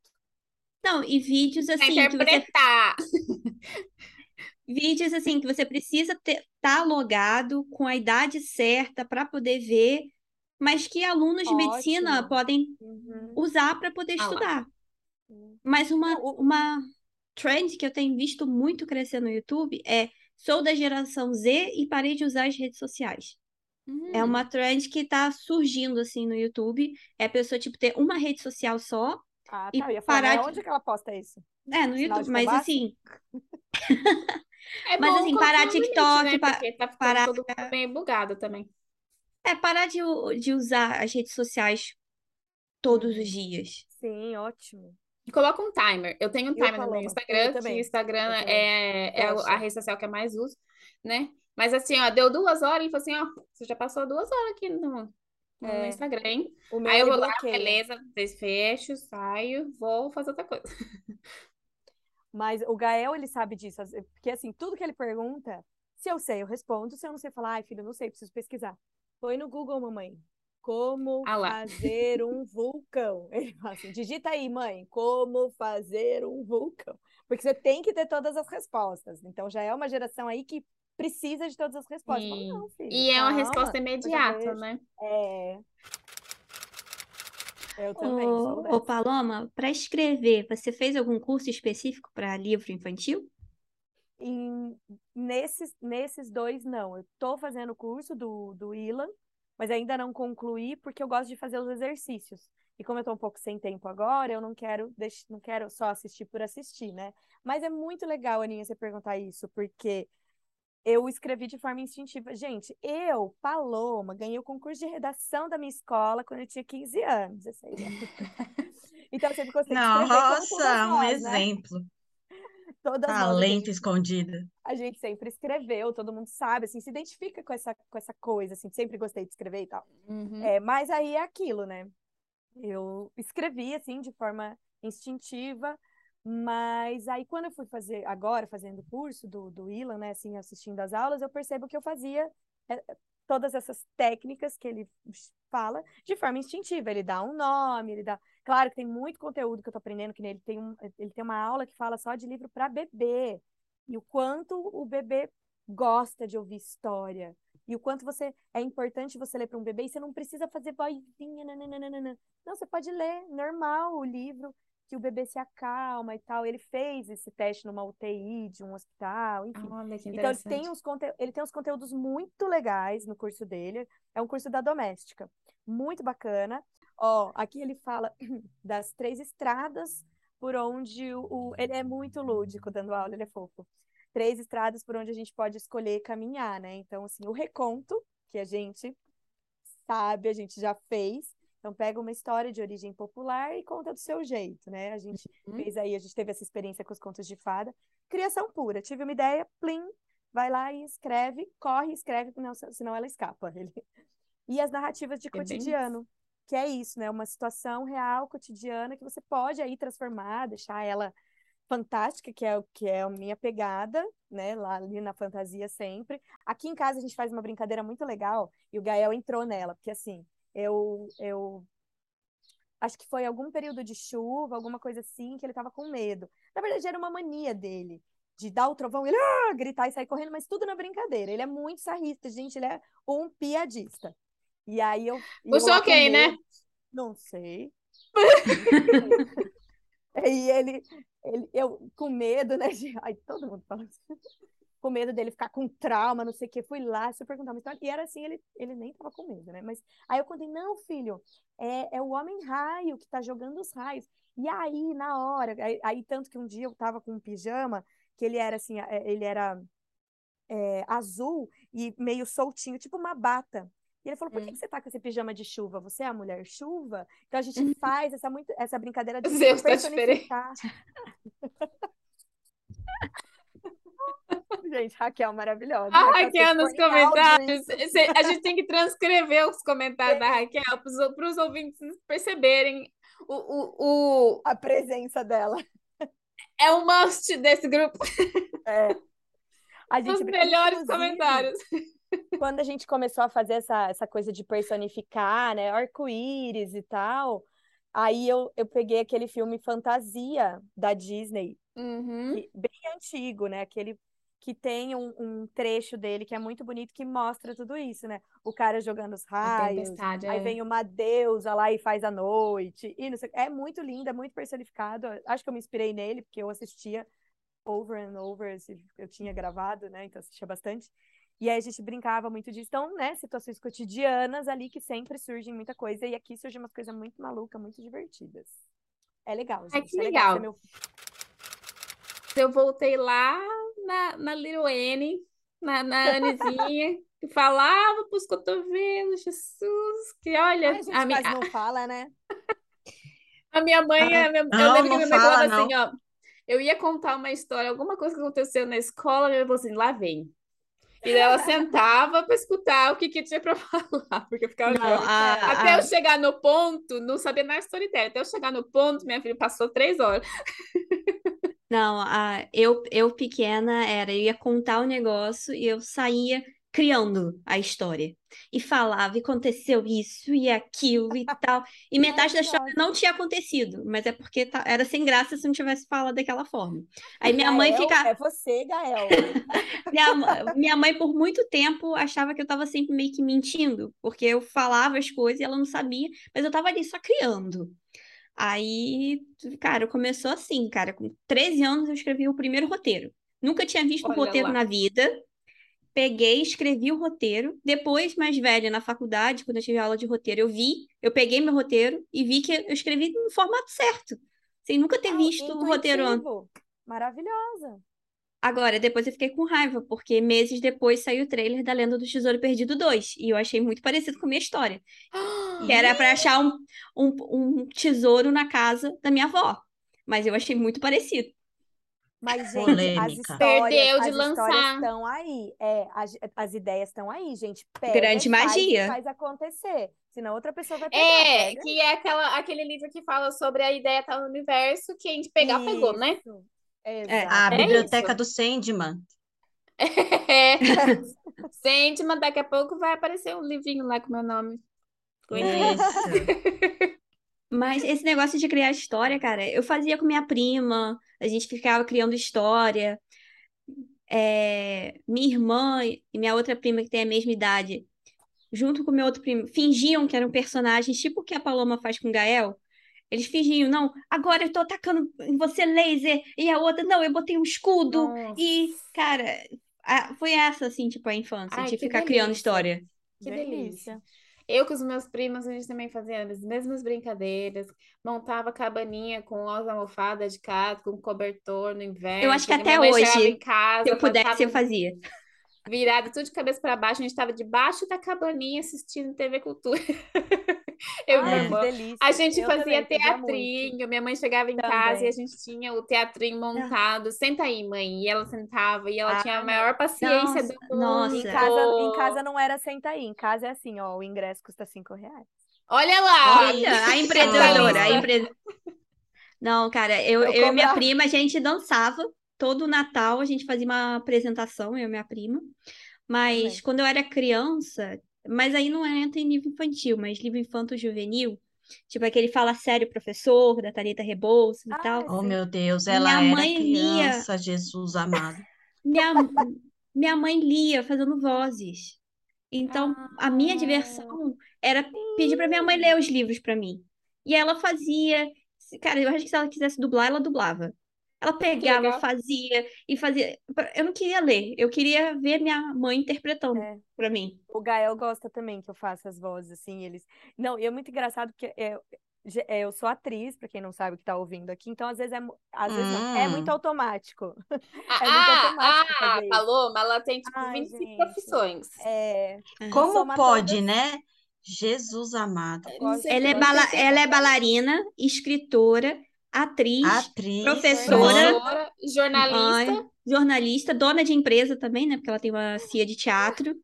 não, e vídeos assim que você interpretar. Vídeos assim que você precisa estar tá logado com a idade certa para poder ver, mas que alunos de medicina Ótimo. podem Uhum. usar para poder Ah lá. estudar. Uhum. Mas uma, uma trend que eu tenho visto muito crescer no YouTube é sou da geração Z e parei de usar as redes sociais. É Hum. uma trend que está surgindo assim no YouTube. É a pessoa tipo ter uma rede social só. Ah, E tá. Eu ia falar, parar mas de- onde que ela posta isso? É, no Sinal YouTube, mas assim, É Mas, assim, parar um limite, TikTok, né? pa- Porque tá parar- todo mundo meio bugado também. é parar de, de usar as redes sociais todos os dias. Sim, ótimo. E coloca um timer. Eu tenho um timer no meu Instagram, que também. o Instagram é, é a rede social que eu mais uso, né? Mas assim, ó, deu duas horas e falou assim, ó, você já passou duas horas aqui no, no É. Instagram, hein? Aí eu vou lá, beleza, desfecho, saio, vou fazer outra coisa. Mas o Gael, ele sabe disso. Porque, assim, tudo que ele pergunta, se eu sei, eu respondo. Se eu não sei falar, ai, filho, não sei, preciso pesquisar. Põe no Google, mamãe. Como Ah fazer um vulcão? Ele fala assim, digita aí, mãe, como fazer um vulcão. Porque você tem que ter todas as respostas. Então, já é uma geração aí que precisa de todas as respostas. Falo, E, não, filho, e é uma calma, resposta imediata, né? É. Eu também Ô, ô. Paloma, para escrever, você fez algum curso específico para livro infantil? Em- nesses, nesses dois, não. Eu tô fazendo o curso do, do Ilan, mas ainda não concluí porque eu gosto de fazer os exercícios. E como eu tô um pouco sem tempo agora, eu não quero, deix... não quero só assistir por assistir, né? Mas é muito legal, Aninha, você perguntar isso, porque eu escrevi de forma instintiva. Gente, eu, Paloma, ganhei o concurso de redação da minha escola quando eu tinha 15 anos, 16 anos. Então eu sempre gostei de escrever Nossa, um nós, né? Todas Talento gente escondido. a gente sempre escreveu, todo mundo sabe, assim, se identifica com essa, com essa coisa, assim, sempre gostei de escrever e tal. Uhum. É, mas aí é aquilo, né? Eu escrevi, assim, de forma instintiva, mas aí quando eu fui fazer, agora, fazendo o curso do, do Ilan, né, assim, assistindo as aulas, eu percebo que eu fazia é, todas essas técnicas que ele fala de forma instintiva. Ele dá um nome, ele dá... Claro que tem muito conteúdo que eu tô aprendendo, que ele tem, um, ele tem uma aula que fala só de livro para bebê, e o quanto o bebê gosta de ouvir história. E o quanto você é importante você ler para um bebê e você não precisa fazer vozinha, nananana. Não, você pode ler normal o livro que o bebê se acalma e tal. Ele fez esse teste numa UTI de um hospital, enfim. Olha que Então ele tem uns conte... ele tem uns conteúdos muito legais no curso dele. É um curso da doméstica, muito bacana. Ó, aqui ele fala das três estradas por onde o, ele é muito lúdico dando aula, ele é fofo. Três estradas por onde a gente pode escolher caminhar, né? Então assim, o reconto que a gente sabe, a gente já fez. Então pega uma história de origem popular e conta do seu jeito, né? A gente Uhum. fez aí, a gente teve essa experiência com os contos de fada. Criação pura. Tive uma ideia, plim, vai lá e escreve, corre e escreve, não, senão ela escapa. Ele... E as narrativas de É cotidiano, que é isso, né? Uma situação real, cotidiana, que você pode aí transformar, deixar ela fantástica, que é o que é a minha pegada, né? Lá ali na fantasia sempre. Aqui em casa a gente faz uma brincadeira muito legal e o Gael entrou nela, porque assim, eu eu acho que foi algum período de chuva, alguma coisa assim, que ele tava com medo. Na verdade, era uma mania dele de dar o trovão, ele ah! gritar e sair correndo, mas tudo na brincadeira. Ele é muito sarrista, gente, ele é um piadista. E aí eu. Puxou quem, né? Não sei. e ele, ele, eu com medo, né? De... Ai, todo mundo fala assim. Com medo dele ficar com trauma, não sei o que. Fui lá, se eu perguntar uma história. E era assim, ele, ele nem tava com medo, né? Mas aí eu contei, não, filho, é, é o homem raio que tá jogando os raios. E aí, na hora, aí, aí tanto que um dia eu tava com um pijama, que ele era assim, é, ele era é, azul e meio soltinho, tipo uma bata. E ele falou: por que, que você tá com esse pijama de chuva? Você é a mulher chuva? Então a gente uhum. faz essa, muito, essa brincadeira de Deus personificar. Tá gente, Raquel maravilhosa. A Raquel nos comentários. A gente tem que transcrever os comentários é. da Raquel para os ouvintes perceberem o, o, o... a presença dela. É um must desse grupo. É. A gente, os melhores comentários quando a gente começou a fazer essa, essa coisa de personificar, né, arco-íris e tal, aí eu, eu peguei aquele filme Fantasia da Disney, uhum. que, bem antigo, né, aquele que tem um, um, trecho dele que é muito bonito que mostra tudo isso, né? O cara jogando os raios, aí é. vem uma deusa lá e faz a noite, e não sei, é muito lindo, é muito personificado. Acho que eu me inspirei nele porque eu assistia over and over, eu tinha gravado, né? Então assistia bastante. E aí a gente brincava muito disso. Então, né, situações cotidianas ali que sempre surgem muita coisa. E aqui surgem umas coisas muito malucas, muito divertidas. É legal, gente. Ai, que é legal. legal meu... Eu voltei lá na, na Little Annie, na, na Anizinha, que falava pros cotovelos, Jesus, que olha... Ai, a gente a minha... não fala, né? a minha mãe, ah, minha... não, eu lembro que minha mãe falava não. assim, ó, eu ia contar uma história, alguma coisa que aconteceu na escola, e eu falou assim, lá vem. E ela sentava para escutar o que, que tinha para falar, porque eu ficava não, a, Até a... eu chegar no ponto, não sabia nada de storytelling. Até eu chegar no ponto, minha filha passou três horas. Não, a, eu, eu pequena era, eu ia contar o negócio e eu saía criando a história. E falava, e aconteceu isso e aquilo e tal. E metade da história não tinha acontecido, mas é porque tá, era sem graça se não tivesse falado daquela forma. Aí minha Gael, mãe fica. É você, Gael. minha, minha mãe, por muito tempo, achava que eu estava sempre meio que mentindo, porque eu falava as coisas e ela não sabia, mas eu estava ali só criando. Aí, cara, começou assim, cara. Com 13 anos eu escrevi o primeiro roteiro. Nunca tinha visto Olha um roteiro lá. na vida peguei, escrevi o roteiro. Depois, mais velha, na faculdade, quando eu tive aula de roteiro, eu vi, eu peguei meu roteiro e vi que eu escrevi no formato certo. Sem nunca ter ah, visto o roteiro antes. Maravilhosa. Agora, depois eu fiquei com raiva, porque meses depois saiu o trailer da Lenda do Tesouro Perdido 2. E eu achei muito parecido com a minha história. que era para achar um, um, um tesouro na casa da minha avó. Mas eu achei muito parecido. Mas, gente, Polêmica. as histórias, Perdeu de as lançar. estão aí. É, as, as ideias estão aí, gente. Pega, Grande magia. Faz, faz acontecer. Senão outra pessoa vai pegar. É, pega. que é aquela, aquele livro que fala sobre a ideia tá no universo, que a gente pegar, isso. pegou, né? É, a é biblioteca isso. do Sandman. É. Sandman, daqui a pouco vai aparecer um livrinho lá com meu nome. Isso. Mas esse negócio de criar história, cara, eu fazia com minha prima, a gente ficava criando história. É, minha irmã e minha outra prima, que tem a mesma idade, junto com meu outro primo, fingiam que eram personagens, tipo o que a Paloma faz com o Gael. Eles fingiam, não, agora eu tô atacando em você laser, e a outra, não, eu botei um escudo. Nossa. E, cara, a, foi essa, assim, tipo, a infância, Ai, de ficar delícia. criando história. Que delícia. Eu com os meus primos, a gente também fazia as mesmas brincadeiras, montava cabaninha com as almofadas de casa, com cobertor no inverno. Eu acho que até hoje, em casa, se eu pudesse, eu fazia. Virada tudo de cabeça para baixo, a gente estava debaixo da cabaninha assistindo TV Cultura. Eu Ai, irmã. A gente eu fazia teatrinho. Minha mãe chegava em também. casa e a gente tinha o teatrinho montado. Senta aí, mãe. E ela sentava e ela ah, tinha a maior paciência nossa, do Nossa. Em casa, em casa não era senta aí. Em casa é assim, ó. O ingresso custa cinco reais. Olha lá! Olha, a empreendedora. a empre... Não, cara, eu, Eu eu e minha prima, a gente dançava todo Natal, a gente fazia uma apresentação, eu e minha prima. Mas Também. quando eu era criança, mas aí não entra em livro infantil, mas livro infanto-juvenil, tipo aquele Fala Sério, Professor, da Thalita Rebouças e Ah, tal. Oh, meu Deus, ela Minha era mãe lia, criança, Jesus amado. minha, minha mãe lia fazendo vozes. Então, a minha Ah, diversão era pedir pra minha mãe ler os livros pra mim. E ela fazia. se- Cara, eu acho que se ela quisesse dublar, ela dublava. Ela pegava, fazia e fazia. Eu não queria ler, eu queria ver minha mãe interpretando é. pra mim. O Gael gosta também que eu faça as vozes, assim, eles... Não, e é muito engraçado porque é, ge- é, eu sou atriz, pra quem não sabe o que tá ouvindo aqui, então às vezes é, às vezes não, é muito Hum. automático. Ah, É muito ah, automático ah, isso. Paloma, ela tem tipo Ai, 25 gente. profissões. É, eu Como pode, toda... né? Jesus amado. Eu Ela é, bala... ela é bailarina, escritora, atriz, Atriz, professora, Professora, jornalista. mãe, jornalista, dona de empresa também, né? Porque ela tem uma CIA de teatro,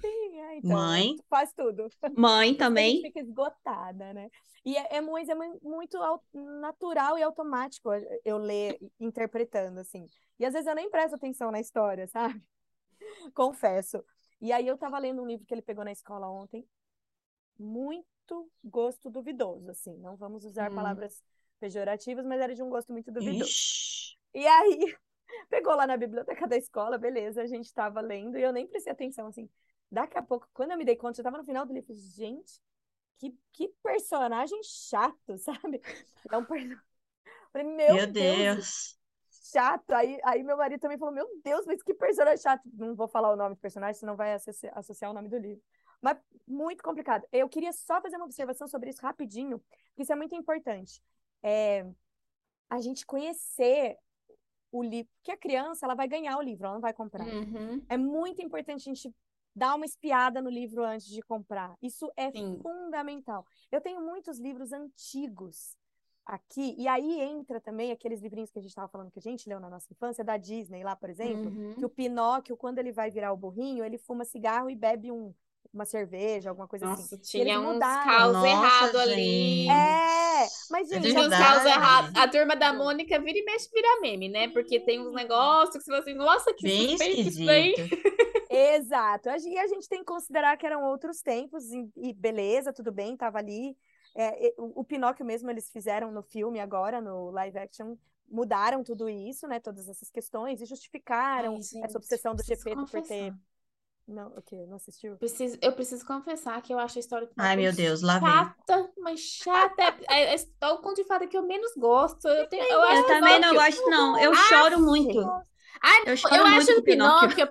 Sim, é, então, mãe. faz tudo. mãe também. fica esgotada, né? E é, é, muito, é mu- muito natural e automático eu ler interpretando, assim. E às vezes eu nem presto atenção na história, sabe? Confesso. E aí eu tava lendo um livro que ele pegou na escola ontem, muito gosto duvidoso, assim. Não vamos usar Hum. palavras pejorativas, mas era de um gosto muito duvidoso. Ixi. E aí, pegou lá na biblioteca da escola, beleza, a gente tava lendo e eu nem prestei atenção, assim. Daqui a pouco, quando eu me dei conta, já tava no final do livro, gente, que, que personagem chato, sabe? É um personagem. Falei, meu Meu Deus, Deus. chato. Aí, aí meu marido também falou, meu Deus, mas que personagem chato. Não vou falar o nome do personagem, senão vai associ- associar o nome do livro. Mas muito complicado. Eu queria só fazer uma observação sobre isso rapidinho, porque isso é muito importante. É, a gente conhecer o livro, porque a criança ela vai ganhar o livro, ela não vai comprar. Uhum. É muito importante a gente dar uma espiada no livro antes de comprar. Isso é Sim. fundamental. Eu tenho muitos livros antigos aqui, e aí entra também aqueles livrinhos que a gente estava falando que a gente leu na nossa infância, da Disney lá, por exemplo, que Uhum. o Pinóquio, quando ele vai virar o burrinho, ele fuma cigarro e bebe um, uma cerveja, alguma coisa assim. Nossa, eles tinha uns caos errados ali. É, mas gente, Tinha uns assim, caos errados. A turma da Mônica vira e mexe, vira meme, né? Porque tem uns negócios que você fala assim, nossa, que Bem suspeito isso aí. Exato. E a gente tem que considerar que eram outros tempos, e, e beleza, tudo bem, tava ali. É, e- o, o Pinóquio mesmo eles fizeram no filme agora, no live action, mudaram tudo isso, né? Todas essas questões, e justificaram Ai, gente, essa obsessão do Gepeto por ter. Não, o quê? Não assistiu? Preciso, eu preciso confessar que eu acho a história Ai, meu Deus, lá vem. chata, mas chata. É, é, é o conto de fada que eu menos gosto. Eu, tenho, eu acho Eu também não gosto, não. Eu Ah, choro muito. Ai, Eu eu, choro muito acho o Pinóquio, Pinóquio.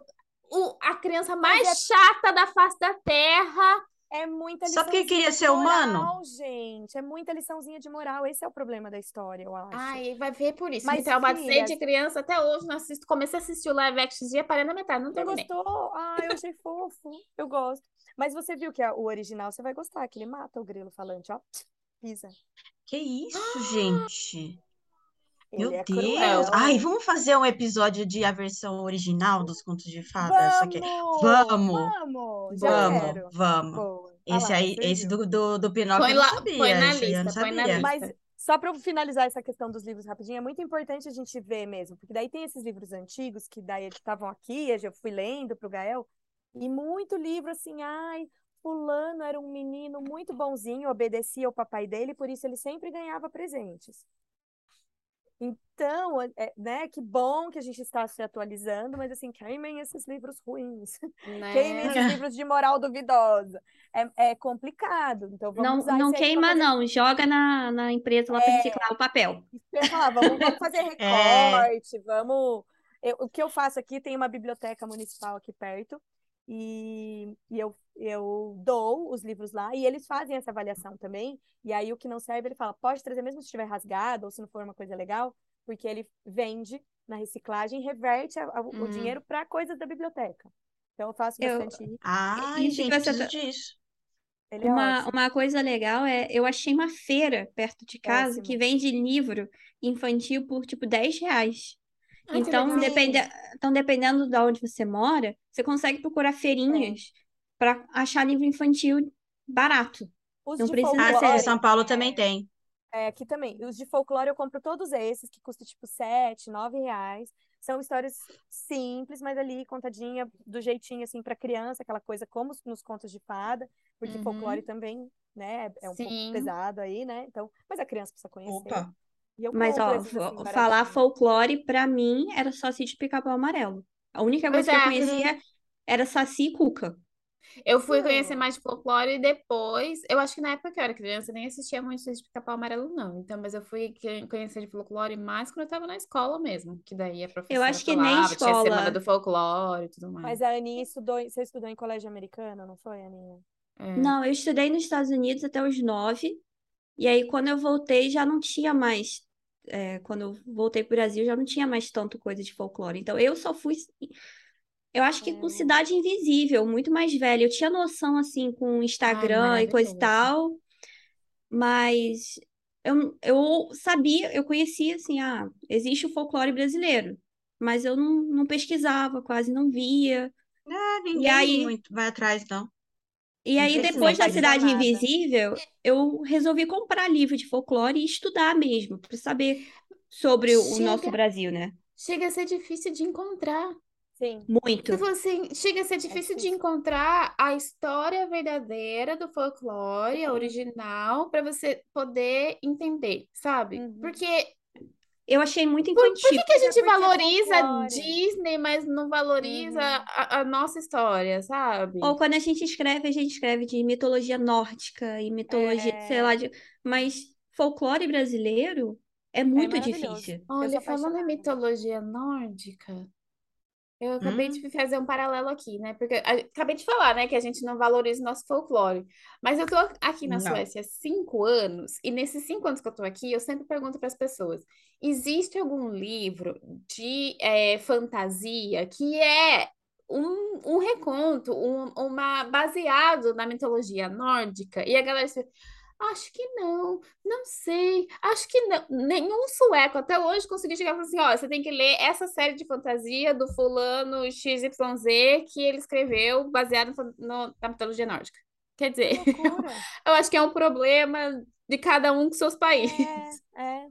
o- a criança mais chata da face da terra. É muita Só porque queria ser humano. moral, gente. É muita liçãozinha de moral. Esse é o problema da história, eu acho. Ai, vai ver por isso. Mas, Me traumatizei filhas- de criança até hoje. Não assisto. Comecei a assistir o live action e parei na metade, não terminei. gostou? Ah, eu achei fofo. Eu gosto. Mas você viu que a- o original você vai gostar, que ele mata o grilo falante, ó. Pisa. Que isso, gente? Meu é Deus. cruel. Ai, vamos fazer um episódio de a versão original dos contos de fadas? Vamos! Vamos! Vamos! Já Vamos, quero. vamos. Esse lá, aí, esse do, do, do Pinóquio Põe eu não lá- sabia. põe na não lista, põe na sabia. lista. Mas só para finalizar essa questão dos livros rapidinho, é muito importante a gente ver mesmo, porque daí tem esses livros antigos que daí estavam aqui, eu fui lendo para o Gael, e muito livro assim, ai, fulano era um menino muito bonzinho, obedecia ao papai dele, por isso ele sempre ganhava presentes. Então, é, né, que bom que a gente está se atualizando, mas assim, queimem esses livros ruins, Né? queimem esses livros de moral duvidosa. É, é complicado, então vamos Não, não queima, fazer não. Joga na, na empresa lá para É. reciclar o papel. Falar, vamos, vamos fazer recorte, vamos. Eu- o que eu faço aqui tem uma biblioteca municipal aqui perto e, e eu, eu dou os livros lá e eles fazem essa avaliação também. E aí o que não serve, ele fala, pode trazer mesmo se estiver rasgado ou se não for uma coisa legal, porque ele vende na reciclagem e reverte a- a- o Hum. dinheiro para coisas da biblioteca. Então eu faço Eu- bastante isso. Ai, Isso que gente, preciso disso. Ele é Uma, ótimo. uma coisa legal é, eu achei uma feira perto de casa que Péssimo. vende livro infantil por tipo 10 reais. Ai, que Então, depende, então, dependendo de onde você mora, você consegue procurar feirinhas para achar livro infantil barato. Os não de precisa Ah, sim, folclore, em São Paulo também tem. É, aqui também. Os de folclore eu compro todos esses, que custam tipo 7, 9 reais. São histórias simples, mas ali contadinha do jeitinho assim para criança, aquela coisa como nos contos de fada, porque Uhum. folclore também, né, é um pouco Sim. pesado aí, né? Então, mas a criança precisa conhecer. Opa. Eu Mas, ó, assim, falar folclore, pra mim, era só sítio Pica-Pau Amarelo. A única Pois coisa que eu é. conhecia era Saci e Cuca. Eu fui conhecer Hum. mais de folclore e depois. Eu acho que na época que eu era criança, eu nem assistia muito de Pica-Pau Amarelo, não. Então, mas eu fui conhecer de folclore mais quando eu tava na escola mesmo. Que daí a professora acho que nem falava, tinha escola. semana do folclore e tudo mais. Mas a Aninha estudou, você estudou em colégio americano, não foi, Aninha? É. Não, eu estudei nos Estados Unidos até os nove. E aí, quando eu voltei, já não tinha mais. É, quando eu voltei pro Brasil, já não tinha mais tanto coisa de folclore. Então, eu só fui. Eu acho que com É. Cidade Invisível, muito mais velha. Eu tinha noção, assim, com Instagram e coisa e tal. Mas eu, eu sabia, eu conhecia, assim, ah, existe o folclore brasileiro. Mas eu não, não pesquisava, quase não via. Ah, ninguém aí- muito vai atrás, não. E aí, depois da Cidade nada. Invisível, eu resolvi comprar livro de folclore e estudar mesmo, para saber sobre o Chega. nosso Brasil, né? Chega a ser difícil de encontrar. Sim. Muito. Você falou assim, chega a ser difícil de difícil. encontrar a história verdadeira do folclore, a Uhum. original, para você poder entender, sabe? Uhum. Porque Eu achei muito Por, por infantil. que que a é gente é valoriza. Disney, mas não valoriza Uhum. a, a nossa história, sabe? Ou quando a gente escreve, a gente escreve de mitologia nórdica e mitologia, É. sei lá, de... mas folclore brasileiro é muito maravilhoso. difícil. Olha, falando em mitologia nórdica, eu acabei Hum. de fazer um paralelo aqui, né? Porque a- acabei de falar, né, que a gente não valoriza o nosso folclore. Mas eu tô aqui na Não. Suécia há cinco anos, e nesses cinco anos que eu tô aqui, eu sempre pergunto para as pessoas: existe algum livro de eh, fantasia que é um, um reconto, um, uma baseado na mitologia nórdica? E a galera diz, Acho que não, não sei, acho que não. Nenhum sueco até hoje conseguiu chegar e falar assim: ó, você tem que ler essa série de fantasia do fulano XYZ que ele escreveu baseado no- na mitologia nórdica. Quer dizer, Que eu acho que é um problema de cada um com seus países. É, é.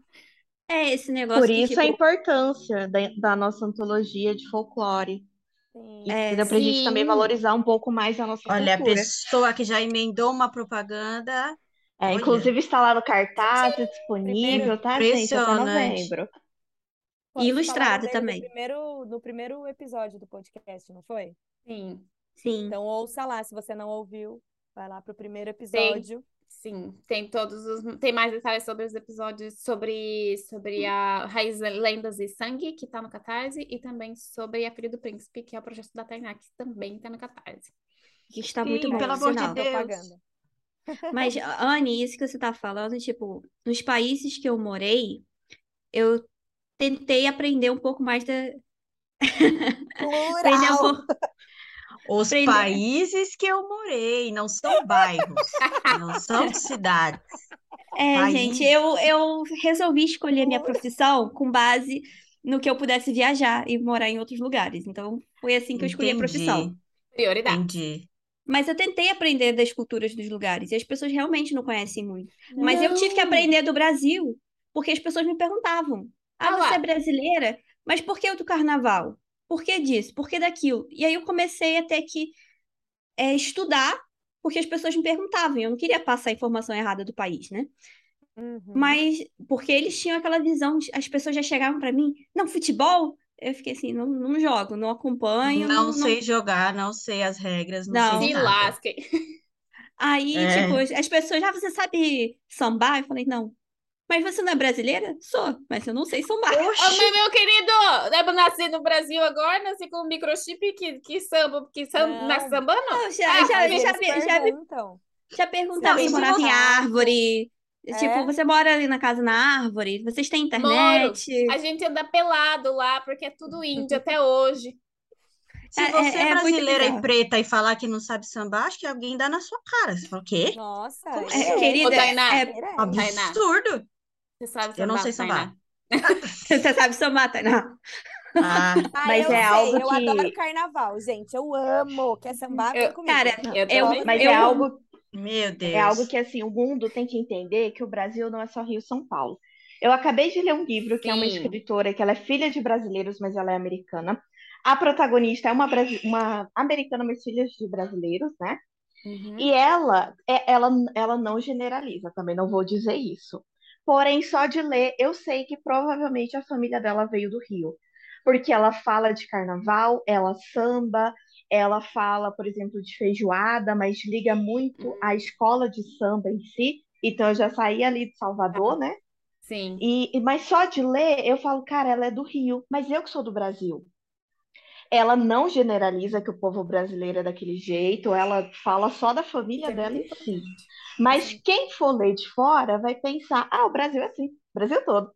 É esse negócio Por que, isso a tipo, importância da, da nossa antologia de folclore. Sim. É, Entendeu? Pra gente também sim. valorizar um pouco mais a nossa Olha, a cultura. pessoa que já emendou uma propaganda. É, inclusive está lá no cartaz, é disponível, tá, gente? Até novembro. Vocês Ilustrado também. No primeiro, no primeiro episódio do podcast, não foi? Sim, sim. Então ouça lá, se você não ouviu, vai lá pro primeiro episódio. sim. Tem todos os. Tem mais detalhes sobre os episódios sobre, sobre a Raiz Lendas e Sangue, que tá no Catarse, e também sobre a Filha do Príncipe, que é o projeto da Tainá, que também tá no Catarse. Que está Sim, muito bom, pelo amor de. Deus. Propaganda. Mas, Anne, isso que você tá falando, tipo, nos países que eu morei, eu tentei aprender um pouco mais da. Aprender um pouco. Os Aprender. países que eu morei, não são bairros, não são cidades. É, País. gente, eu, eu resolvi escolher minha profissão com base no que eu pudesse viajar e morar em outros lugares. Então, foi assim que eu escolhi a profissão. Entendi, Prioridade. entendi. Mas eu tentei aprender das culturas dos lugares e as pessoas realmente não conhecem muito. Mas eu tive que Não. aprender do Brasil porque as pessoas me perguntavam: Ah, Ah você é brasileira? Mas por que o do carnaval? Por que disso? Por que daquilo? E aí eu comecei a ter que é, estudar porque as pessoas me perguntavam. e Eu não queria passar a informação errada do país, né? Uhum. Mas porque eles tinham aquela visão, de- as pessoas já chegavam pra mim, não, futebol? Eu fiquei assim, não, não jogo, não acompanho, Não não, sei jogar, não sei as regras, não Não. sei Se nada. lasquem. Aí, É. tipo, as- as pessoas, ah, você sabe sambar? Eu falei, não. Mas você não é brasileira? Sou, mas eu não sei sambar. Ô, Oxi, meu, meu querido, eu nasci no Brasil agora, nasci com um microchip que, que samba, que samba, Não. nasce sambando. Não, já, Ah, já, Mas já, já, já perguntaram Não, se morava em não- árvore. Tipo, É? você mora ali na casa na árvore? Vocês têm Moro. internet? A gente anda pelado lá, porque é tudo índio até hoje. se É- você é- é é muito brasileira e preta e falar que não sabe sambar, acho que alguém dá na sua cara. Você fala, o quê? Nossa, Como é, É, querida, Ô, Tainá. é- é, Tainá. Absurdo. Você sabe Eu não sambar, sei sambar. Tainá? você sabe sambar, Tainá? Ah, Ah, Mas eu é sei, algo eu que- adoro carnaval, gente. Eu amo. Quer sambar? Eu- comigo. Cara, Eu eu. Mas eu, é algo Meu Deus. É algo que, assim, o mundo tem que entender que o Brasil não é só Rio e São Paulo. Eu acabei de ler um livro que é uma Sim. escritora, que ela é filha de brasileiros, mas ela é americana. A protagonista é uma, uma americana, mas filha de brasileiros, né? Uhum. E ela, é- ela, ela não generaliza, também não vou dizer isso. Porém, só de ler, eu sei que provavelmente a família dela veio do Rio. Porque ela fala de carnaval, ela samba, ela fala, por exemplo, de feijoada, mas liga muito à escola de samba em si. Então, eu já saí ali de Salvador, né? Sim. E, mas só de ler, eu falo, cara, ela é do Rio, mas eu que sou do Brasil. Ela não generaliza que o povo brasileiro é daquele jeito, ela fala só da família é dela em si. Mas quem for ler de fora vai pensar, ah, o Brasil é assim, o Brasil todo.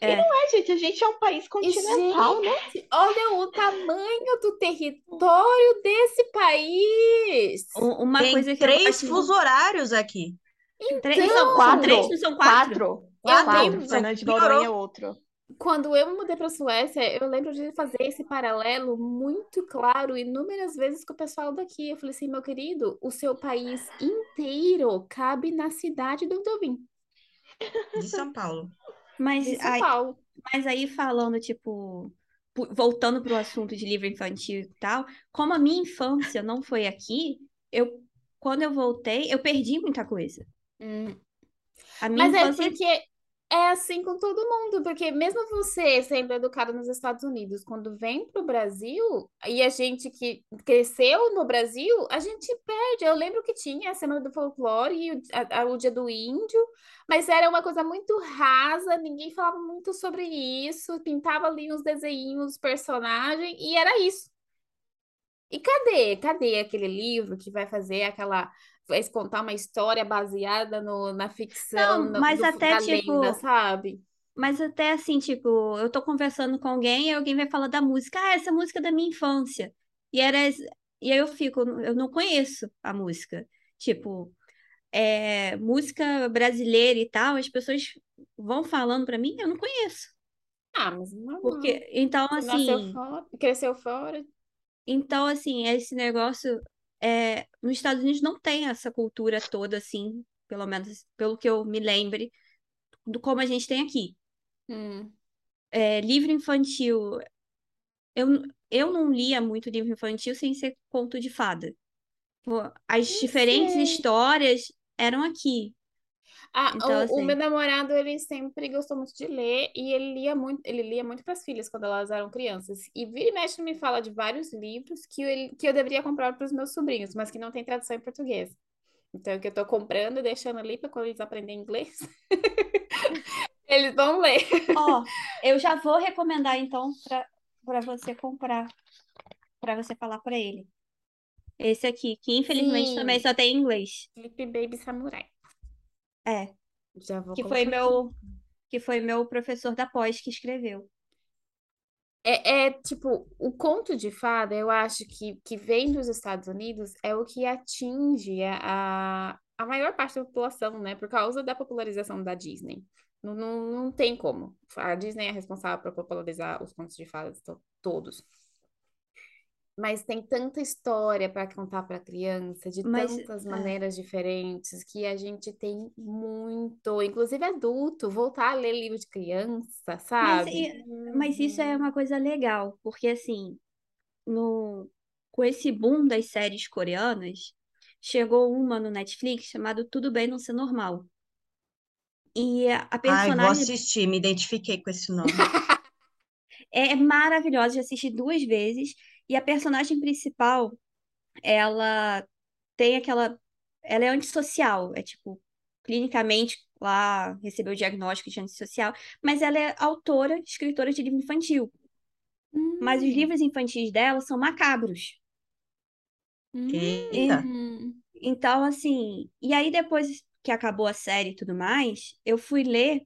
É. E não é, gente, a gente é um país continental, né? Olha o tamanho do território desse país. Uma Tem coisa que eu três gosto... fuso horários aqui. Três, Então, são, são Quatro. três, não são quatro? Quatro. Eu Quatro. Fernando de Piorou. Noronha é outro. Quando eu me mudei para a Suécia, eu lembro de fazer esse paralelo muito claro inúmeras vezes com o pessoal daqui. Eu falei assim, meu querido, o seu país inteiro cabe na cidade do onde eu vim, De São Paulo. Mas aí, mas aí falando, tipo, voltando pro assunto de livro infantil e tal, como a minha infância não foi aqui, eu, quando eu voltei, eu perdi muita coisa. Hum. A minha Mas é infância porque é assim com todo mundo, porque mesmo você sendo educado nos Estados Unidos, quando vem para o Brasil, e a gente que cresceu no Brasil, a gente perde. Eu lembro que tinha a Semana do Folclore e o, a- o Dia do Índio, mas era uma coisa muito rasa, ninguém falava muito sobre isso, pintava ali uns desenhinhos, personagem, e era isso. E cadê? Cadê aquele livro que vai fazer aquela. Vai contar uma história baseada no, na ficção, Não, no- mas do- até, tipo, lenda, sabe? Mas até assim, tipo, eu tô conversando com alguém e alguém vai falar da música. Ah, essa música é da minha infância. E era, e aí eu fico, eu não conheço a música. Tipo, é, música brasileira e tal, as pessoas vão falando pra mim, eu não conheço. Ah, mas normal. Porque, então, nasceu assim, fora, cresceu fora. então, assim, esse negócio, é, nos Estados Unidos não tem essa cultura toda, assim, pelo menos pelo que eu me lembre, do como a gente tem aqui. Hum. É, livro infantil, eu, eu não lia muito livro infantil sem ser conto de fada. As Não diferentes sei. histórias eram aqui. Ah, Então, o, o assim- meu namorado, ele sempre gostou muito de ler e ele lia muito, ele lia muito para as filhas quando elas eram crianças. E vira e mexe me fala de vários livros que eu, que eu deveria comprar para os meus sobrinhos, mas que não tem tradução em português. Então, que eu tô comprando e deixando ali para quando eles aprenderem inglês, eles vão ler. Ó, eu já vou recomendar então para para você comprar, para você falar para ele. Esse aqui, que infelizmente Sim. também só tem em inglês. Sleep Baby Samurai. É, Já vou que foi meu que foi meu professor da pós que escreveu. É, é, tipo, o conto de fada, eu acho que, que vem dos Estados Unidos é o que atinge a, a maior parte da população, né? Por causa da popularização da Disney. Não, não, não tem como. A Disney é responsável por popularizar os contos de fadas to- todos. Mas tem tanta história para contar para criança, de Mas, tantas é. maneiras diferentes, que a gente tem muito, inclusive adulto, voltar a ler livro de criança, Mas, sabe? e- mas isso é uma coisa legal, porque assim, no, com esse boom das séries coreanas, chegou uma no Netflix chamada Tudo Bem Não Ser Normal. E a, a Ai, vou personagem assistir, me identifiquei com esse nome. é maravilhosa, já assisti duas vezes, e a personagem principal, ela tem aquela. Ela é antissocial, é tipo, clinicamente lá recebeu o diagnóstico de antissocial, mas ela é autora, escritora de livro infantil. Mas os Hum. livros infantis dela são macabros. Eita. Hum. Então, assim, e aí depois que acabou a série e tudo mais, eu fui ler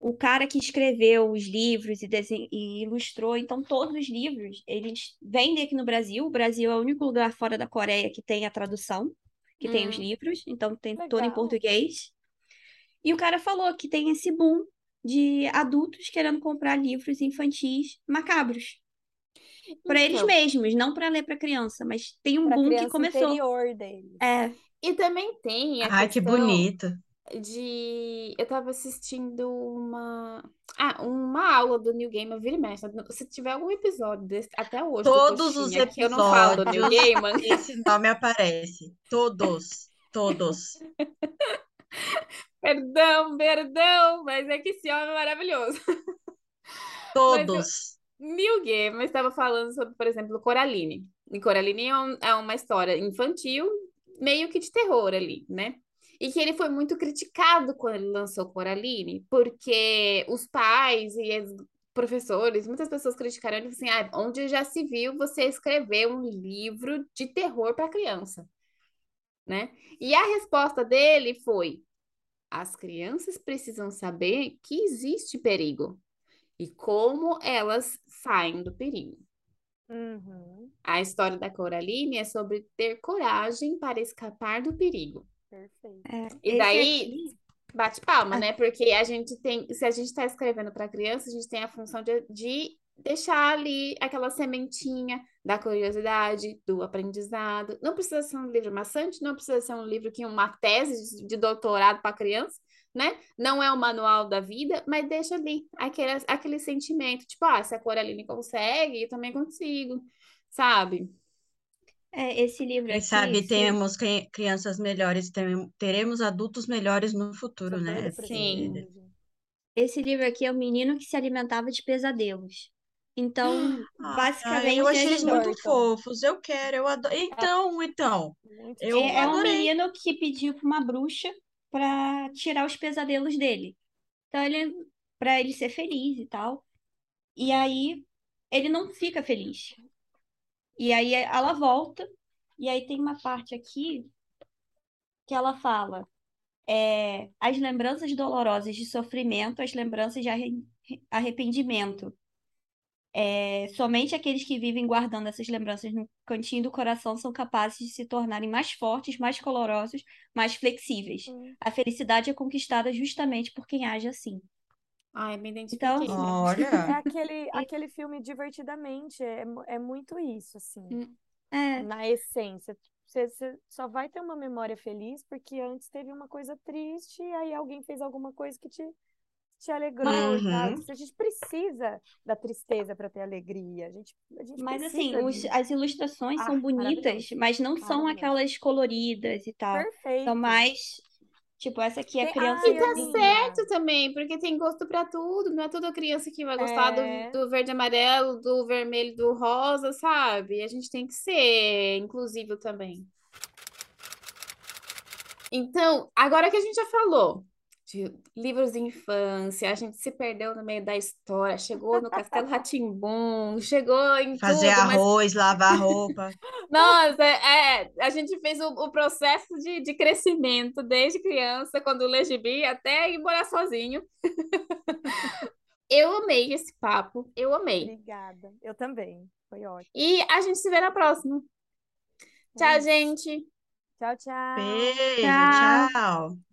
o cara que escreveu os livros e, desen- e ilustrou, então todos os livros, eles vendem aqui no Brasil. O Brasil é o único lugar fora da Coreia que tem a tradução, que tem os Hum. livros, então tem todo em Legal. português. E o cara falou que tem esse boom de adultos querendo comprar livros infantis macabros. Para eles Então, mesmos, não para ler para criança, mas tem um Pra boom que começou. interior deles. É, E também tem a Ai, que questão bonito. De. Eu tava assistindo uma. Ah, uma aula do New Game, vira e mexe. Se tiver algum episódio desse, até hoje, do Todos os Coxinha, que eu não falo do New episódios, Gaiman, esse nome aparece. Todos, todos. perdão, perdão, mas é que esse homem é maravilhoso. Mas Todos. Neil Gaiman estava falando sobre, por exemplo, Coraline. E Coraline é, um- é uma história infantil, meio que de terror ali, né? E que ele foi muito criticado quando ele lançou Coraline, porque os pais e os professores, muitas pessoas criticaram ele assim, ah, onde já se viu você escrever um livro de terror para criança, né? E a resposta dele foi: as crianças precisam saber que existe perigo e como elas saem do perigo. Uhum, A história da Coraline é sobre ter coragem para escapar do perigo. Perfeito. É, E daí, aqui, bate palma, ah, né? Porque a gente tem, se a gente está escrevendo para criança, a gente tem a função de, de deixar ali aquela sementinha da curiosidade, do aprendizado. Não precisa ser um livro maçante, não precisa ser um livro que uma tese de, de doutorado para criança, né? Não é o manual da vida, mas deixa ali aquele, aquele sentimento, tipo, ah, se a Coraline consegue, eu também consigo, sabe? É, esse livro Quem aqui, sabe se, temos cri- crianças melhores, teremos adultos melhores no futuro, né? Sim. Porque preciso. esse livro aqui é o menino que se alimentava de pesadelos. Então, Ah, basicamente, eu achei eles muito fofos. Eu quero, eu adoro. Então, então, Muito eu É, é um adorei. menino que pediu para uma bruxa para tirar os pesadelos dele. Então, ele, para ele ser feliz e tal. E aí, ele não fica feliz. E aí, ela volta. E aí, tem uma parte aqui que ela fala: é, as lembranças dolorosas de sofrimento, as lembranças de arre- arrependimento. É, somente aqueles que vivem guardando essas lembranças no cantinho do coração são capazes de se tornarem mais fortes, mais colorosos, mais flexíveis. Hum, A felicidade é conquistada justamente por quem age assim. Ai, me Então, identifiquei. É Olha, aquele, aquele filme Divertidamente, é, é muito isso, assim, Hum, é, na essência. Você, você só vai ter uma memória feliz porque antes teve uma coisa triste e aí alguém fez alguma coisa que te, te alegrou. Uhum. A gente precisa da tristeza para ter alegria. A gente, a gente mas assim, os- as ilustrações Ah, são bonitas, mas não são aquelas coloridas e tal. São Perfeito. mais, tipo, essa aqui é criança E Ai, tá certo também, porque tem gosto pra tudo. Não é toda criança que vai gostar do, É, do verde e amarelo, do vermelho, e do rosa, sabe? A gente tem que ser inclusivo também. Então, agora que a gente já falou de livros de infância, a gente se perdeu no meio da história, chegou no Castelo rá chegou em fazer tudo, mas arroz, lavar roupa. nossa, é, é, a gente fez o, o processo de, de crescimento desde criança, quando lê gibi, até ir morar sozinho. Eu amei esse papo, eu amei. obrigada. Eu também. Foi ótimo. E a gente se vê na próxima. É Tchau, isso. gente! Tchau, tchau. Beijo, Tchau. tchau.